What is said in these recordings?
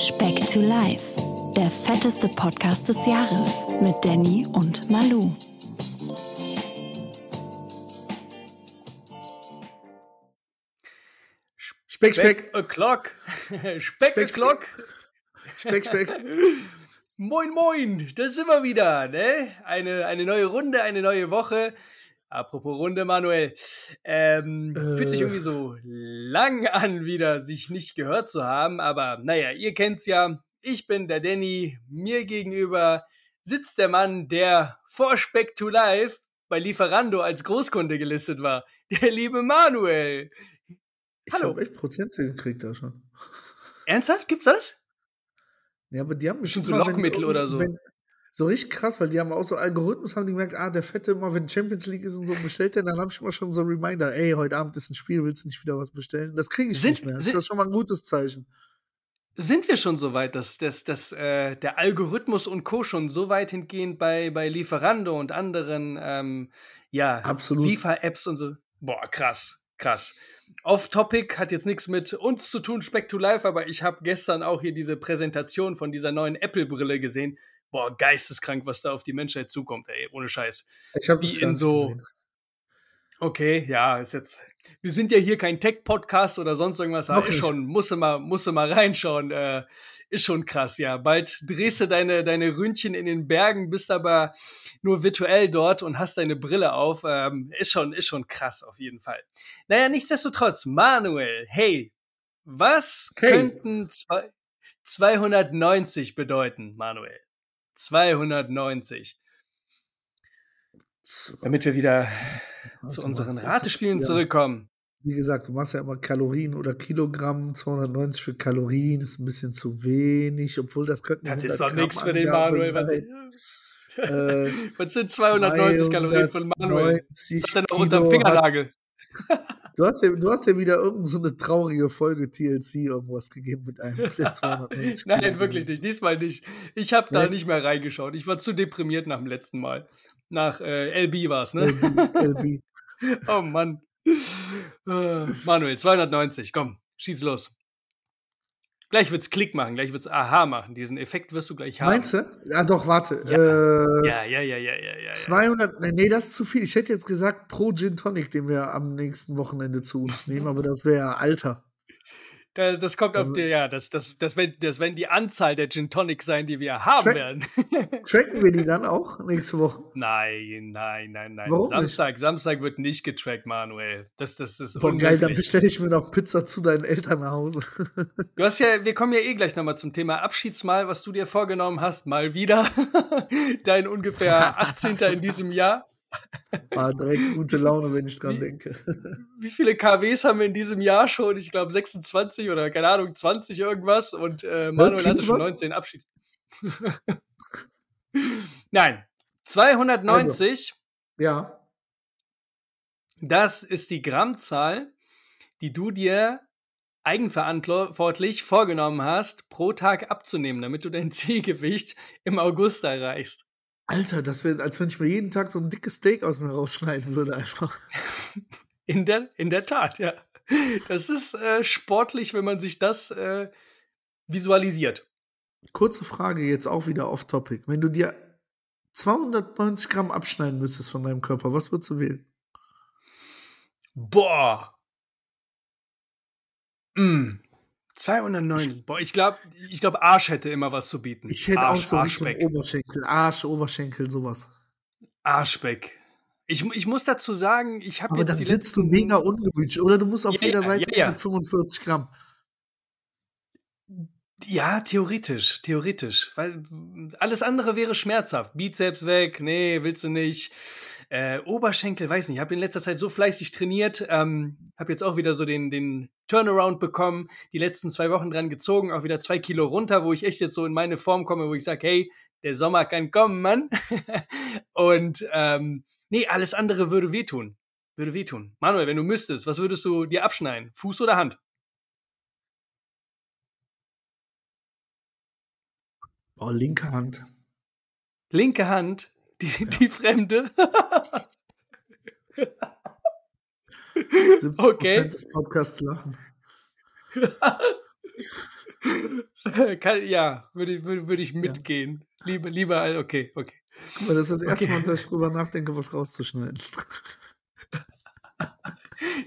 Speck to Life, der fetteste Podcast des Jahres mit Danny und Malu. Speck, Speck. O'Clock. Speck, Speck, O'Clock. Speck, Speck. Moin, moin. Da sind wir wieder, ne? Eine, eine neue Runde, eine neue Woche. Apropos Runde, Manuel. Ähm, Äh. Fühlt sich irgendwie so lang an, wieder sich nicht gehört zu haben. Aber naja, ihr kennt's ja. Ich bin der Danny. Mir gegenüber sitzt der Mann, der vor Speck to Life bei Lieferando als Großkunde gelistet war. Der liebe Manuel. Ich Hallo. habe echt Prozente gekriegt da schon. Ernsthaft? Gibt's das? Ja, aber die haben Bestimmt so Lockmittel oder so. Wenn, so richtig krass, weil die haben auch so Algorithmus, haben die gemerkt, ah, der Fette immer, wenn Champions League ist und so bestellt, der, dann habe ich immer schon so Reminder, ey, heute Abend ist ein Spiel, willst du nicht wieder was bestellen? Das kriege ich Sind- nicht mehr. Das sind- ist schon mal ein gutes Zeichen. Sind wir schon so weit, dass, dass, dass äh, der Algorithmus und Co. schon so weit hingehend bei, bei Lieferando und anderen ähm, ja, Absolut. Liefer-Apps und so? Boah, krass, krass. Off-Topic hat jetzt nichts mit uns zu tun, Speck to Life, aber ich habe gestern auch hier diese Präsentation von dieser neuen Apple-Brille gesehen. Boah, geisteskrank, was da auf die Menschheit zukommt, ey, ohne Scheiß. Ich habe Wie in so- gesehen. Okay, ja, ist jetzt. Wir sind ja hier kein Tech-Podcast oder sonst irgendwas. aber Noch ist schon, musst du mal, musst du mal reinschauen. Äh, ist schon krass, ja. Bald drehst du deine, deine Ründchen in den Bergen, bist aber nur virtuell dort und hast deine Brille auf. Ähm, ist schon, ist schon krass auf jeden Fall. Naja, nichtsdestotrotz, Manuel, hey, was Hey. könnten zwei, 290 bedeuten, Manuel? 290. Damit wir wieder zu unseren Ratespielen zurückkommen. Wie gesagt, du machst ja immer Kalorien oder Kilogramm, 290 für Kalorien ist ein bisschen zu wenig, obwohl das könnten Das 100 ist doch nichts für den Manuel. Was. Äh, was sind 290 Kalorien für den Manuel? 290 Was hat er noch unterm Fingernagel? Du hast ja, du hast ja wieder irgendeine so eine traurige Folge TLC irgendwas gegeben mit einem der 290 Nein, wirklich nicht. Diesmal nicht. Ich habe da Nee? nicht mehr reingeschaut. Ich war zu deprimiert nach dem letzten Mal. Nach äh, LB war es, ne? LB. oh Mann. Äh, Manuel, 290. Komm, schieß los. Gleich wird's Klick machen, gleich wird's Aha machen. Diesen Effekt wirst du gleich haben. Meinst du? Ja, doch, warte. Ja. Äh, Ja, ja, ja, ja, ja, ja. 200, nee, nee, das ist zu viel. Ich hätte jetzt gesagt pro Gin Tonic, den wir am nächsten Wochenende zu uns nehmen, aber das wäre ja Alter. Da, das kommt auf Also- die, ja, das, das, das, werden, das werden die Anzahl der Gin Tonic sein, die wir haben Track- werden. Tracken wir die dann auch nächste Woche? Nein, nein, nein, nein. Warum nicht? Samstag, Samstag wird nicht getrackt, Manuel. Das, das ist Boah, geil, dann bestelle ich mir noch Pizza zu deinen Eltern nach Hause. Du hast ja, wir kommen ja eh gleich nochmal zum Thema Abschiedsmahl, was du dir vorgenommen hast, mal wieder. Dein ungefähr 18. in diesem Jahr. War direkt gute Laune, wenn ich dran Wie- denke. Wie viele KWs haben wir in diesem Jahr schon? Ich glaube 26 oder keine Ahnung, 20 irgendwas. Und äh, Manuel hatte schon Kilowatt? 19 Abschied. Nein, 290. Ja, Das ist die Grammzahl, die du dir eigenverantwortlich vorgenommen hast, pro Tag abzunehmen, damit du dein Zielgewicht im August erreichst. Alter, das wäre, als wenn ich mir jeden Tag so ein dickes Steak aus mir rausschneiden würde, einfach. In der, in der Tat, ja. Das ist äh, sportlich, wenn man sich das äh, visualisiert. Kurze Frage jetzt auch wieder off-topic. Wenn du dir 290 Gramm abschneiden müsstest von deinem Körper, was würdest du wählen? Boah. Mm. 209. Boah, ich glaube, ich glaub, Arsch hätte immer was zu bieten. Ich hätte Arsch, auch so Arschbeck. Oberschenkel, Arsch, Oberschenkel, sowas. Arschbeck. Ich, ich muss dazu sagen, ich habe Aber jetzt dann die sitzt du letzten mega ungemütlich. Oder du musst auf Ja, jeder Seite ja, ja. 145 Gramm. Ja, theoretisch, theoretisch. Weil alles andere wäre schmerzhaft. Bizeps weg, nee, willst du nicht. Äh, Oberschenkel, weiß nicht, ich habe in letzter Zeit so fleißig trainiert, ähm, habe jetzt auch wieder so den, den Turnaround bekommen, die letzten zwei Wochen dran gezogen, auch wieder zwei Kilo runter, wo ich echt jetzt so in meine Form komme, wo ich sage, hey, der Sommer kann kommen, Mann. Und ähm, nee, alles andere würde wehtun. Würde wehtun. Manuel, wenn du müsstest, was würdest du dir abschneiden? Fuß oder Hand? Oh, linke Hand. Linke Hand, die, die Fremde. 70% Okay. des Podcasts lachen. Kann, ja, würde, würde, würde ich mitgehen. Ja. Lieber, lieber, okay, okay. Guck mal, das ist das erste okay. Mal, dass ich drüber nachdenke, was rauszuschneiden.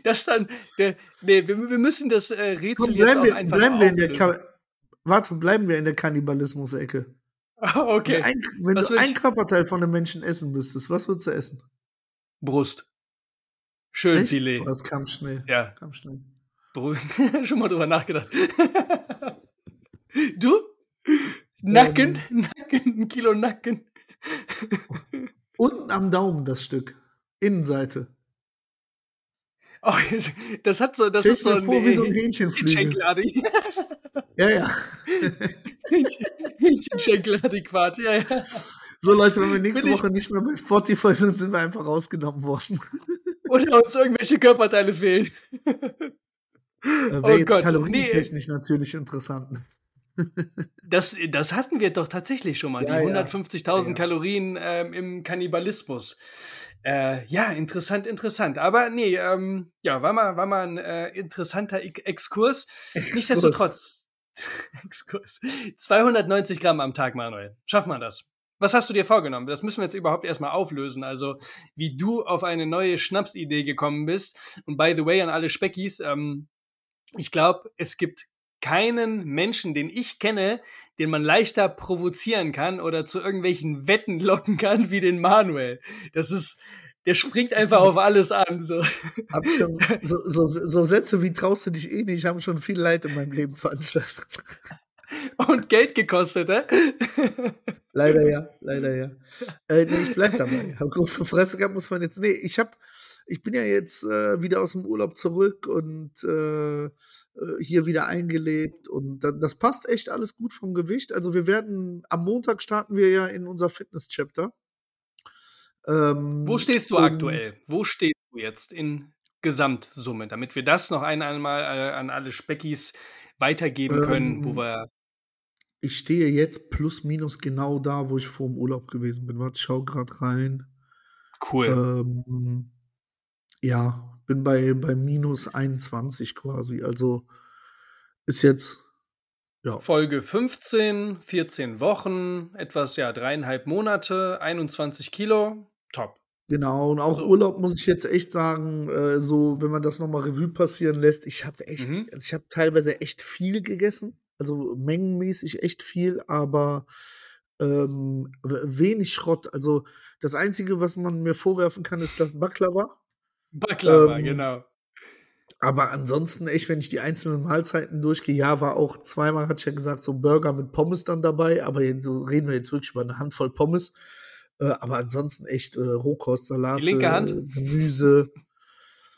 Das dann, der, nee, wir, wir müssen das äh, Rätsel Komm, jetzt auch wir, einfach bleiben wir in der Warte, bleiben wir in der Kannibalismus-Ecke. Okay. Wenn, ein, wenn du ein Körperteil von einem Menschen essen müsstest, was würdest du essen? Brust. Schön Echt? Filet. Oh, das kam schnell. Ja. Kam schnell. Schon mal drüber nachgedacht. du? Nacken? Ähm, Nacken? Ein Kilo Nacken? Unten am Daumen das Stück. Innenseite. Oh, das hat so, das ist so ein, vor, wie so ein Hähnchenflügel. ja, ja. Hähnchenschenkeladäquat, ja, ja. So Leute, wenn wir nächste Woche nicht mehr bei Spotify sind, sind wir einfach rausgenommen worden. Oder uns irgendwelche Körperteile fehlen. Äh, Wäre oh jetzt Gott, kalorientechnisch nee. natürlich interessant. das, das hatten wir doch tatsächlich schon mal, ja, die 150.000 ja. Kalorien ähm, im Kannibalismus. Äh, ja, interessant, interessant. Aber nee, ähm, ja, war mal, war mal ein äh, interessanter Exkurs. Exkurs. Nichtsdestotrotz, Exkurs. 290 Gramm am Tag, Manuel. Schaffen wir das? Was hast du dir vorgenommen? Das müssen wir jetzt überhaupt erstmal auflösen. Also, wie du auf eine neue Schnapsidee gekommen bist. Und by the way, an alle Speckis, ähm, ich glaube, es gibt keinen Menschen, den ich kenne, den man leichter provozieren kann oder zu irgendwelchen Wetten locken kann wie den Manuel. Das ist, der springt einfach auf alles an. So. Hab schon, so, so, so Sätze wie traust du dich eh nicht, haben schon viel Leid in meinem Leben veranstaltet. Und Geld gekostet, äh? Leider ja, leider ja. Äh, nee, ich bleib dabei. Hab große Fresse gehabt, muss man jetzt. Nee, ich hab, ich bin ja jetzt äh, wieder aus dem Urlaub zurück und äh, äh hier wieder eingelebt und das passt echt alles gut vom Gewicht. Also wir werden, am Montag starten wir ja in unser Fitness-Chapter. Ähm, Wo stehst du aktuell? Wo stehst du jetzt in Gesamtsumme, damit wir das noch einmal äh, an alle Speckis weitergeben können, ähm, wo wir. Ich stehe jetzt plus minus genau da, wo ich vor dem Urlaub gewesen bin. Warte, schau gerade rein. Cool. Ähm, ja, bin bei, bei minus 21 quasi. Also ist jetzt ja. Folge 15, 14 Wochen, etwas, ja, dreieinhalb Monate, 21 Kilo, top. Genau, und auch so. Urlaub muss ich jetzt echt sagen, äh, so, wenn man das nochmal Revue passieren lässt, ich habe echt, mhm. also ich habe teilweise echt viel gegessen, also mengenmäßig echt viel, aber ähm, wenig Schrott. Also das Einzige, was man mir vorwerfen kann, ist das Baklava. Baklava, ähm, genau. Aber ansonsten, echt, wenn ich die einzelnen Mahlzeiten durchgehe, ja, war auch zweimal, hatte ich ja gesagt, so Burger mit Pommes dann dabei, aber so reden wir jetzt wirklich über eine Handvoll Pommes. Äh, aber ansonsten echt äh, Rohkost, Salate, die linke Hand. Gemüse,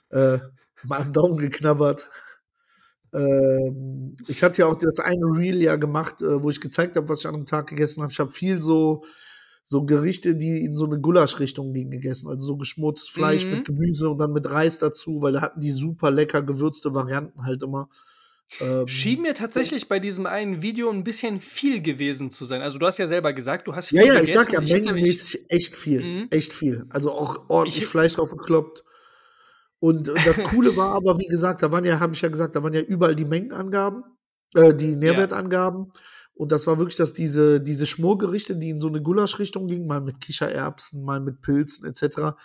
äh, mal am Daumen geknabbert. Ähm, ich hatte ja auch das eine Reel ja gemacht, äh, wo ich gezeigt habe, was ich an einem Tag gegessen habe. Ich habe viel so so Gerichte, die in so eine Gulasch-Richtung gingen, gegessen. Also so geschmortes Fleisch mhm. mit Gemüse und dann mit Reis dazu, weil da hatten die super lecker gewürzte Varianten halt immer. Ähm, Schien mir tatsächlich bei diesem einen Video ein bisschen viel gewesen zu sein. Also du hast ja selber gesagt, du hast viel Ja, ja, gegessen. ich sag ja, mengenmäßig echt viel. Mhm. Echt viel. Also auch ordentlich ich, Fleisch drauf gekloppt. Und das Coole war aber, wie gesagt, da waren ja, habe ich ja gesagt, da waren ja überall die Mengenangaben, äh, die Nährwertangaben. Ja. Und das war wirklich, dass diese, diese Schmorgerichte, die in so eine Gulasch-Richtung gingen, mal mit Kichererbsen, mal mit Pilzen etc.,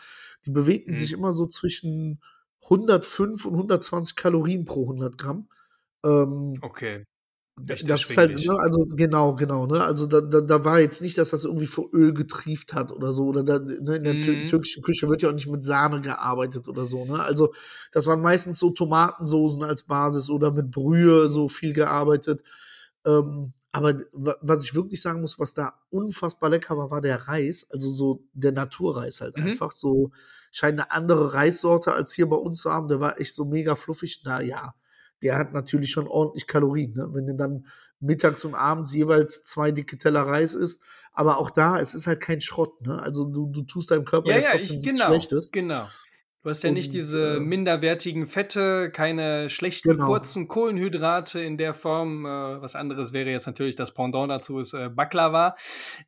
die bewegten mhm. sich immer so zwischen 105 und 120 Kalorien pro 100 Gramm. Ähm, okay. Echt das ist halt, ne, also genau, genau, ne? Also da, da, da war jetzt nicht, dass das irgendwie vor Öl getrieft hat oder so. Oder da, ne, in der mhm. türkischen Küche wird ja auch nicht mit Sahne gearbeitet oder so, ne? Also das waren meistens so Tomatensoßen als Basis oder mit Brühe so viel gearbeitet. Ähm, aber was ich wirklich sagen muss, was da unfassbar lecker war, war der Reis. Also so der Naturreis halt mhm. einfach. So scheint eine andere Reissorte als hier bei uns zu haben. Der war echt so mega fluffig. Na ja, der hat natürlich schon ordentlich Kalorien. Ne? Wenn du dann mittags und abends jeweils zwei dicke Teller Reis isst. Aber auch da, es ist halt kein Schrott. Ne? Also du, du tust deinem Körper ja, ja, ich, genau, Schlechtes. Genau. Du hast ja nicht diese äh, minderwertigen Fette, keine schlechten genau. kurzen Kohlenhydrate in der Form. Äh, was anderes wäre jetzt natürlich das Pendant dazu ist äh, Baklava,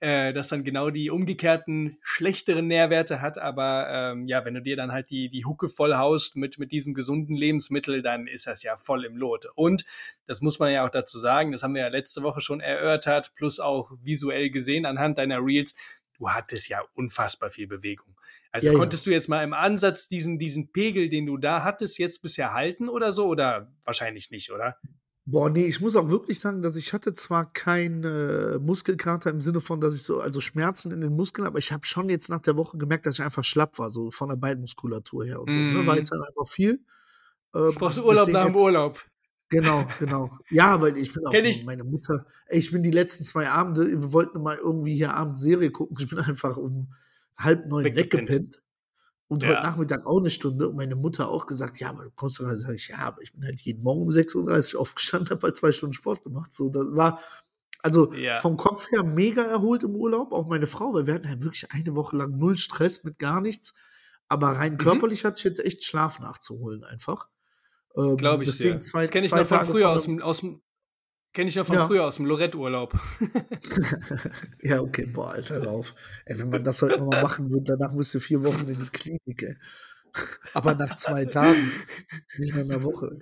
äh, das dann genau die umgekehrten schlechteren Nährwerte hat. Aber ähm, ja, wenn du dir dann halt die, die Hucke voll haust mit, mit diesem gesunden Lebensmittel, dann ist das ja voll im Lot. Und das muss man ja auch dazu sagen, das haben wir ja letzte Woche schon erörtert, plus auch visuell gesehen anhand deiner Reels. Du hattest ja unfassbar viel Bewegung. Also ja, konntest ja. du jetzt mal im Ansatz diesen, diesen Pegel, den du da hattest, jetzt bisher halten oder so? Oder wahrscheinlich nicht, oder? Boah, nee, ich muss auch wirklich sagen, dass ich hatte zwar keine Muskelkater im Sinne von, dass ich so, also Schmerzen in den Muskeln, aber ich habe schon jetzt nach der Woche gemerkt, dass ich einfach schlapp war, so von der Beinmuskulatur her und mm. so. Ne? War mhm. jetzt halt einfach viel. Ähm, Brauchst du Urlaub nach dem Urlaub? Genau, genau. Ja, weil ich bin auch ich. meine Mutter. Ey, ich bin die letzten zwei Abende, wir wollten mal irgendwie hier Abend Serie gucken. Ich bin einfach um halb neun weggepennt. weggepennt. Und ja. heute Nachmittag auch eine Stunde. Und meine Mutter auch gesagt, ja, aber du kommst doch, sag ich, ja, aber ich bin halt jeden Morgen um 6.30 Uhr aufgestanden, habe halt zwei Stunden Sport gemacht. So, das war, also ja. vom Kopf her mega erholt im Urlaub, auch meine Frau, weil wir hatten halt wirklich eine Woche lang null Stress mit gar nichts. Aber rein mhm. körperlich hatte ich jetzt echt Schlaf nachzuholen einfach. Ähm, Glaube ich deswegen sehr. Zwei, das kenne ich noch von früher aus dem, aus dem, Kenne ich noch von ja. früher aus dem Lorette-Urlaub. ja, okay, boah, Alter, rauf. Ey, wenn man das heute nochmal machen würde, danach müsste vier Wochen in die Klinik, ey. Aber nach zwei Tagen, nicht nach einer Woche.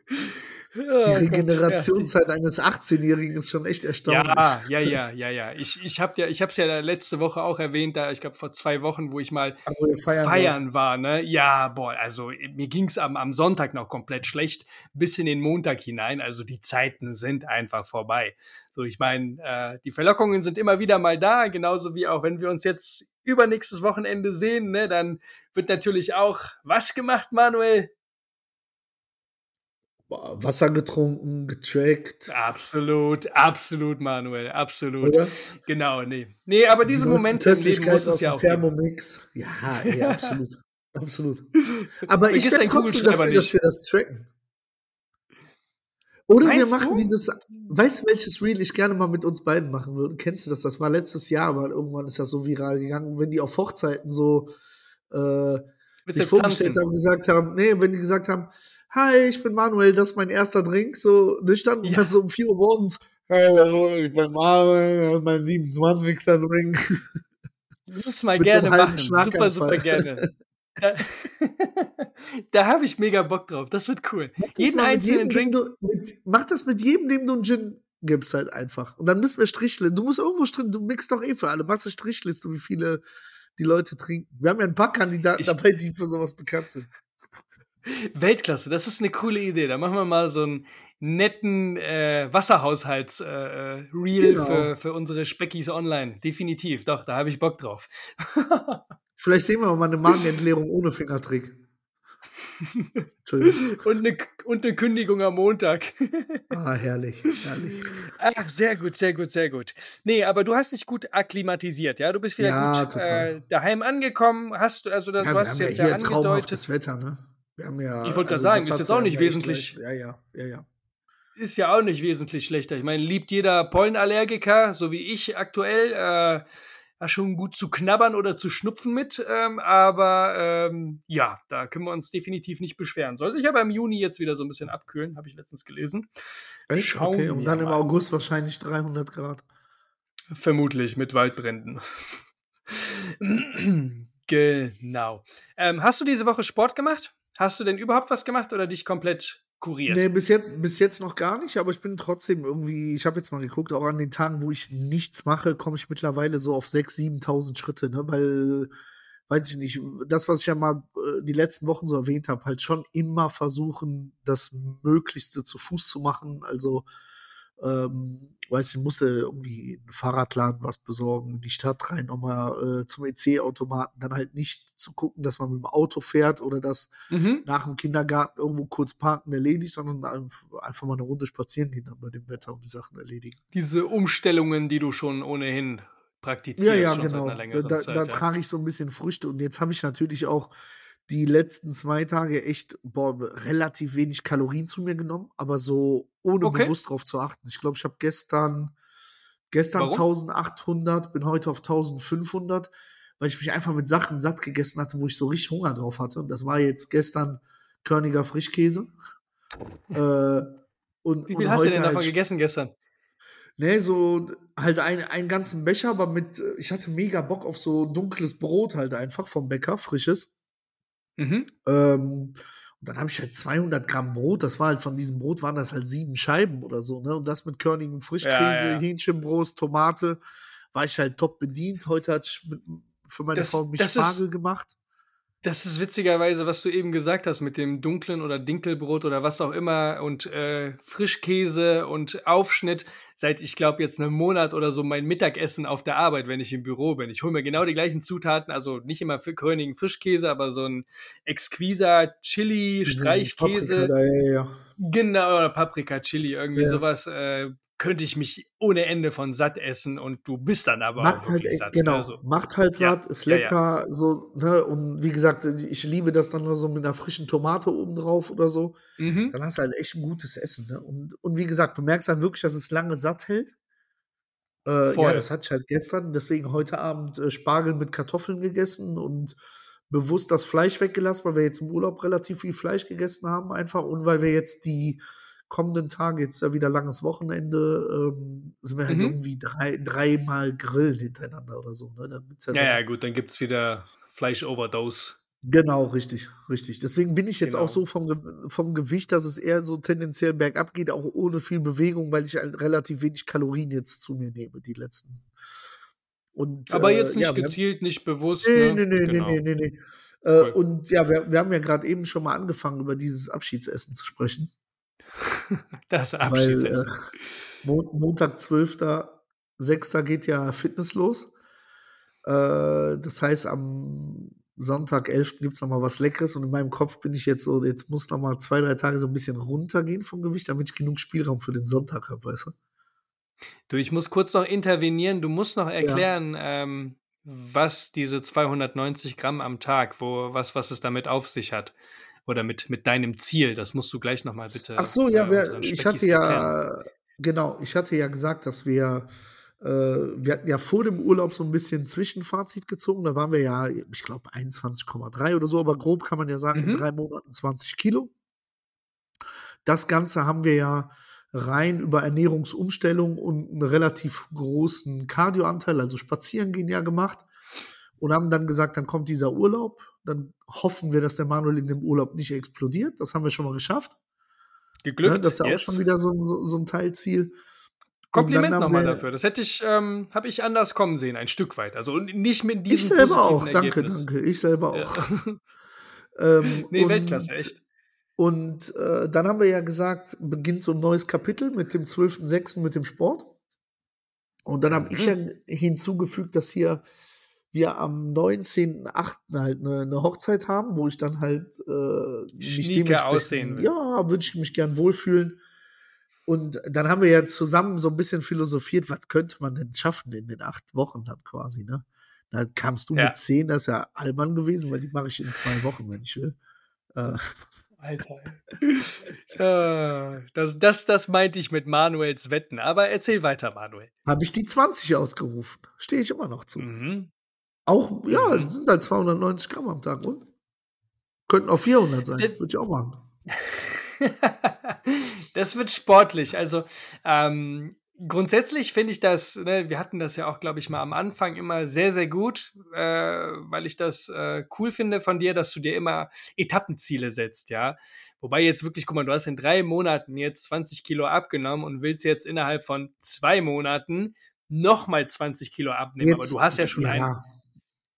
Die Regenerationszeit ja. eines 18-Jährigen ist schon echt erstaunlich. Ja, ja, ja, ja, ja. Ich, ich habe ja, ich habe es ja letzte Woche auch erwähnt, da ich glaube vor zwei Wochen, wo ich mal also feiern, feiern war. ne? Ja, boah, also mir ging es am, am Sonntag noch komplett schlecht, bis in den Montag hinein. Also die Zeiten sind einfach vorbei. So, ich meine, äh, die Verlockungen sind immer wieder mal da, genauso wie auch wenn wir uns jetzt übernächstes Wochenende sehen, ne, dann wird natürlich auch was gemacht, Manuel? Wasser getrunken, getrackt. Absolut, absolut, Manuel, absolut. Oder? Genau, nee. Nee, aber diese Momente im Leben muss es ja auch Thermomix. Geben. Ja, ey, absolut. absolut. Aber ich werde trotzdem dafür, dass wir das tracken. Oder Meinst wir machen du? dieses, weißt du, welches Reel ich gerne mal mit uns beiden machen würde? Kennst du das? Das war letztes Jahr, aber irgendwann ist das so viral gegangen. Wenn die auf Hochzeiten so äh, sich vorgestellt tanzen? haben, gesagt haben, nee, wenn die gesagt haben, hi, ich bin Manuel, das ist mein erster Drink, so nüchtern ja. und dann so um 4 Uhr morgens, hey, ich bin Manuel, mein 27. Drink. Das muss mal gerne so machen, super, super gerne. Da, da habe ich mega Bock drauf. Das wird cool. Jeden einzelnen jedem, Drink. Du, mit, mach das mit jedem, dem du einen Gin gibst, halt einfach. Und dann müssen wir Strichlisten. Du musst irgendwo Strichlisten. Du mixst doch eh für alle. Machst du Strichliste, wie viele die Leute trinken. Wir haben ja ein paar Kandidaten ich, dabei, die für sowas bekannt sind. Weltklasse, das ist eine coole Idee. Da machen wir mal so einen netten äh, Wasserhaushalts-Reel äh, genau. für, für unsere Speckis online. Definitiv, doch, da habe ich Bock drauf. Vielleicht sehen wir mal eine Magenentleerung ohne Fingertrick. und, eine, und eine Kündigung am Montag. ah, herrlich, herrlich. Ach, sehr gut, sehr gut, sehr gut. Nee, aber du hast dich gut akklimatisiert, ja? Du bist wieder ja, gut äh, daheim angekommen. Hast du, also ja, du hast jetzt ja, ja angedeutet. Wetter, ne? Wir haben ja, ich wollte also gerade sagen, ist jetzt auch nicht wesentlich. Ja, ja, ja, ja. Ist ja auch nicht wesentlich schlechter. Ich meine, liebt jeder Pollenallergiker, so wie ich aktuell, äh, schon gut zu knabbern oder zu schnupfen mit. Ähm, aber ähm, ja, da können wir uns definitiv nicht beschweren. Soll sich aber im Juni jetzt wieder so ein bisschen abkühlen, habe ich letztens gelesen. Echt? Schauen okay, und dann mal. im August wahrscheinlich 300 Grad. Vermutlich mit Waldbränden. genau. Ähm, hast du diese Woche Sport gemacht? Hast du denn überhaupt was gemacht oder dich komplett kuriert? Nee, bis jetzt, bis jetzt noch gar nicht, aber ich bin trotzdem irgendwie, ich habe jetzt mal geguckt, auch an den Tagen, wo ich nichts mache, komme ich mittlerweile so auf 6.000, 7.000 Schritte, ne, weil, weiß ich nicht, das, was ich ja mal äh, die letzten Wochen so erwähnt habe, halt schon immer versuchen, das Möglichste zu Fuß zu machen, also ähm, weiß ich, musste irgendwie einen Fahrradladen was besorgen, in die Stadt rein, nochmal äh, zum EC-Automaten, dann halt nicht zu gucken, dass man mit dem Auto fährt oder das mhm. nach dem Kindergarten irgendwo kurz parken erledigt, sondern einfach mal eine Runde spazieren gehen dann bei dem Wetter und die Sachen erledigen. Diese Umstellungen, die du schon ohnehin praktizierst. Ja, ja, genau. Da, Zeit, da ja. trage ich so ein bisschen Früchte und jetzt habe ich natürlich auch die letzten zwei Tage echt boah, relativ wenig Kalorien zu mir genommen, aber so ohne okay. bewusst drauf zu achten. Ich glaube, ich habe gestern, gestern Warum? 1800, bin heute auf 1500, weil ich mich einfach mit Sachen satt gegessen hatte, wo ich so richtig Hunger drauf hatte. Und das war jetzt gestern Körniger Frischkäse. äh, und, Wie viel und hast du denn davon halt, gegessen gestern? Nee, so halt ein, einen ganzen Becher, aber mit, äh, ich hatte mega Bock auf so dunkles Brot halt einfach vom Bäcker, frisches. Mhm. Ähm, und dann habe ich halt 200 Gramm Brot. Das war halt von diesem Brot waren das halt sieben Scheiben oder so, ne? Und das mit körnigem Frischkäse, ja, ja. Hähnchenbrust, Tomate, war ich halt top bedient. Heute hat ich mit, für meine das, Frau mich Spargel gemacht. Das ist witzigerweise, was du eben gesagt hast mit dem dunklen oder Dinkelbrot oder was auch immer und äh, Frischkäse und Aufschnitt. Seit ich glaube jetzt einem Monat oder so mein Mittagessen auf der Arbeit, wenn ich im Büro bin. Ich hole mir genau die gleichen Zutaten, also nicht immer für Königen Frischkäse, aber so ein exquiser Chili, Streichkäse. Paprika, ja, ja. Genau, oder Paprika, Chili, irgendwie ja. sowas. Äh, könnte ich mich ohne Ende von satt essen und du bist dann aber macht auch halt, satt. Genau, also, macht halt satt, ja, ist lecker, ja, ja. so, ne, und wie gesagt, ich liebe das dann nur so mit einer frischen Tomate oben drauf oder so. Mhm. Dann hast du halt echt ein gutes Essen, ne? Und, und wie gesagt, du merkst dann wirklich, dass es lange satt hält. Äh, ja, das hatte ich halt gestern, deswegen heute Abend äh, Spargel mit Kartoffeln gegessen und bewusst das Fleisch weggelassen, weil wir jetzt im Urlaub relativ viel Fleisch gegessen haben, einfach und weil wir jetzt die kommenden Tage, jetzt ja wieder langes Wochenende, ähm, sind wir halt mhm. irgendwie drei, dreimal grillen hintereinander oder so. Ne? Dann gibt's ja, ja, ja, gut, dann gibt es wieder Fleisch-Overdose. Genau, richtig, richtig. Deswegen bin ich jetzt genau. auch so vom, vom Gewicht, dass es eher so tendenziell bergab geht, auch ohne viel Bewegung, weil ich halt relativ wenig Kalorien jetzt zu mir nehme, die letzten. Und, Aber jetzt äh, nicht ja, gezielt, haben, nicht bewusst. Nee, ne? nee, nee, genau. nee, nee, nee, nee. Äh, cool. Und ja, wir, wir haben ja gerade eben schon mal angefangen, über dieses Abschiedsessen zu sprechen. Das Abschiedsessen. Weil, äh, Mo Montag, 12.06. geht ja Fitness los. Äh, das heißt, am Sonntag, 11. gibt es nochmal was Leckeres und in meinem Kopf bin ich jetzt so, jetzt muss nochmal zwei, drei Tage so ein bisschen runtergehen vom Gewicht, damit ich genug Spielraum für den Sonntag habe, weißt du? Du, ich muss kurz noch intervenieren. Du musst noch erklären, ja. ähm, was diese 290 Gramm am Tag, wo, was, was es damit auf sich hat oder mit, mit deinem Ziel. Das musst du gleich nochmal bitte. Ach so, ja, wir, ich hatte ja, erklären. genau, ich hatte ja gesagt, dass wir, äh, wir hatten ja vor dem Urlaub so ein bisschen Zwischenfazit gezogen. Da waren wir ja, ich glaube, 21,3 oder so, aber grob kann man ja sagen, mhm. in drei Monaten 20 Kilo. Das Ganze haben wir ja rein über Ernährungsumstellung und einen relativ großen Kardioanteil, also spazieren gehen ja gemacht und haben dann gesagt, dann kommt dieser Urlaub dann hoffen wir, dass der Manuel in dem Urlaub nicht explodiert. Das haben wir schon mal geschafft. Geglückt. Ne, das ist ja yes. auch schon wieder so, so, so ein Teilziel. Kompliment nochmal dafür. Das hätte ich, ähm, habe ich anders kommen sehen, ein Stück weit. Also nicht mit diesem Ich selber auch, danke, danke. Ich selber auch. Ja. ähm, nee, und, Weltklasse, echt. Und äh, dann haben wir ja gesagt, beginnt so ein neues Kapitel mit dem 12.06. mit dem Sport. Und dann habe mhm. ich ja hinzugefügt, dass hier wir am 19.8. halt eine, eine, Hochzeit haben, wo ich dann halt äh, mich aussehen will. Ja, würde ich mich gern wohlfühlen. Und dann haben wir ja zusammen so ein bisschen philosophiert, was könnte man denn schaffen in den acht Wochen dann quasi, ne? Da kamst du ja. mit zehn, das ist ja albern gewesen, weil die mache ich in zwei Wochen, wenn ich will. Äh. Alter. äh, das, das, das meinte ich mit Manuels Wetten. Aber erzähl weiter, Manuel. Habe ich die 20 ausgerufen. Stehe ich immer noch zu. Mhm. Auch, ja, mhm. sind halt 290 Gramm am Tag und könnten auch 400 sein. Würde ich auch machen. das wird sportlich. Also, ähm, grundsätzlich finde ich das, ne, wir hatten das ja auch, glaube ich, mal am Anfang immer sehr, sehr gut, äh, weil ich das äh, cool finde von dir, dass du dir immer Etappenziele setzt, ja. Wobei jetzt wirklich, guck mal, du hast in drei Monaten jetzt 20 Kilo abgenommen und willst jetzt innerhalb von zwei Monaten nochmal 20 Kilo abnehmen. Jetzt, aber du hast ja schon ja. einen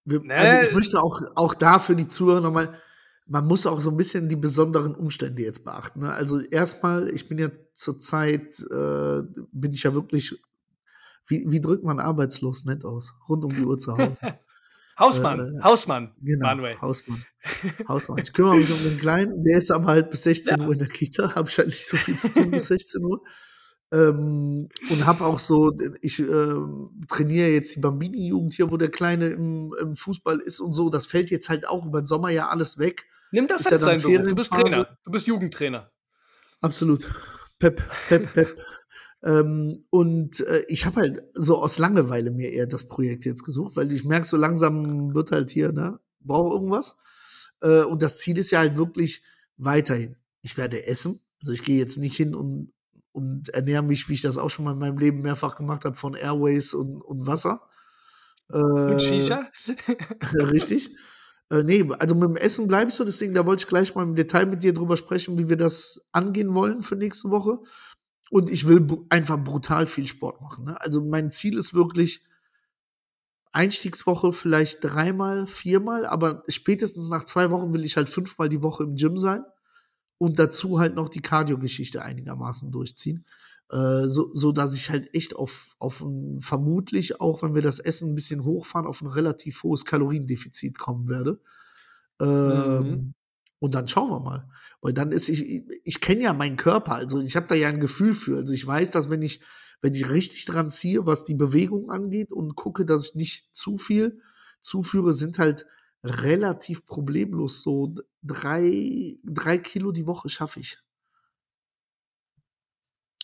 Ne? Also ich möchte auch, auch da für die Zuhörer nochmal, man muss auch so ein bisschen die besonderen Umstände jetzt beachten. Ne? Also erstmal, ich bin ja zurzeit, äh, bin ich ja wirklich, wie, wie drückt man arbeitslos nett aus? Rund um die Uhr zu Hause. Hausmann, äh, Hausmann, genau, Manuel. Hausmann. Hausmann. Ich kümmere mich um den Kleinen, der ist aber halt bis 16 ja. Uhr in der Kita, habe ich halt nicht so viel zu tun bis 16 Uhr. Ähm, und habe auch so, ich äh, trainiere jetzt die Bambini-Jugend hier, wo der Kleine im, im, Fußball ist und so. Das fällt jetzt halt auch über den Sommer ja alles weg. Nimm das als ja Beruf. Du bist Trainer. Du bist Jugendtrainer. Absolut. Pep, Pep, Pep. Ähm, und äh, ich habe halt so aus Langeweile mir eher das Projekt jetzt gesucht, weil ich merke, so langsam wird halt hier, ne, brauche irgendwas. Äh, und das Ziel ist ja halt wirklich weiterhin. Ich werde essen. Also ich gehe jetzt nicht hin und, und ernähre mich, wie ich das auch schon mal in meinem Leben mehrfach gemacht habe, von Airways und, und Wasser. Äh, und Shisha? richtig. Äh, nee, also mit dem Essen bleibe ich so, deswegen da wollte ich gleich mal im Detail mit dir drüber sprechen, wie wir das angehen wollen für nächste Woche. Und ich will einfach brutal viel Sport machen. Ne? Also mein Ziel ist wirklich Einstiegswoche vielleicht dreimal, viermal, aber spätestens nach zwei Wochen will ich halt fünfmal die Woche im Gym sein und dazu halt noch die Cardio-Geschichte einigermaßen durchziehen. Äh, so, so dass ich halt echt auf, auf ein, vermutlich auch, wenn wir das Essen ein bisschen hochfahren, auf ein relativ hohes Kaloriendefizit kommen werde. Ähm, mhm. Und dann schauen wir mal. Weil dann ist ich, ich kenne ja meinen Körper, also ich habe da ja ein Gefühl für. Also ich weiß, dass wenn ich, wenn ich richtig dran ziehe, was die Bewegung angeht und gucke, dass ich nicht zu viel zuführe, sind halt relativ problemlos so drei, drei Kilo die Woche schaffe ich.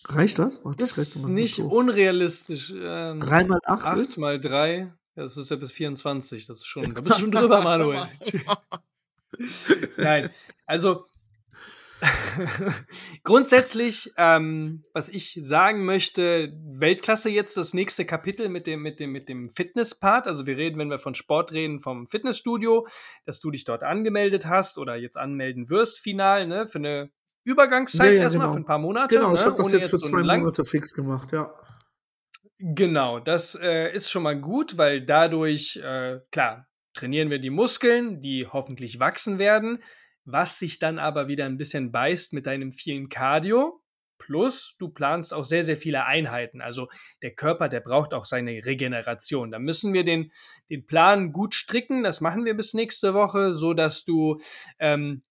Reicht das? Macht das ist nicht so. unrealistisch. Ähm, 3 mal 8? 8 mal 3, das ist ja bis 24. Das ist schon, da bist du schon drüber, Manuel. Nein, also grundsätzlich, ähm, was ich sagen möchte, Weltklasse jetzt das nächste Kapitel mit dem, mit dem, mit dem Fitness-Part. Also wir reden, wenn wir von Sport reden, vom Fitnessstudio, dass du dich dort angemeldet hast oder jetzt anmelden wirst, final, ne, für eine Übergangszeit ja, ja, erstmal, genau. für ein paar Monate. Genau, ich ne, habe das jetzt für zwei so Monate fix gemacht, ja. Genau, das äh, ist schon mal gut, weil dadurch, äh, klar, trainieren wir die Muskeln, die hoffentlich wachsen werden, was sich dann aber wieder ein bisschen beißt mit deinem vielen Cardio. Plus, du planst auch sehr, sehr viele Einheiten. Also der Körper, der braucht auch seine Regeneration. Da müssen wir den, den Plan gut stricken. Das machen wir bis nächste Woche, so dass du ähm,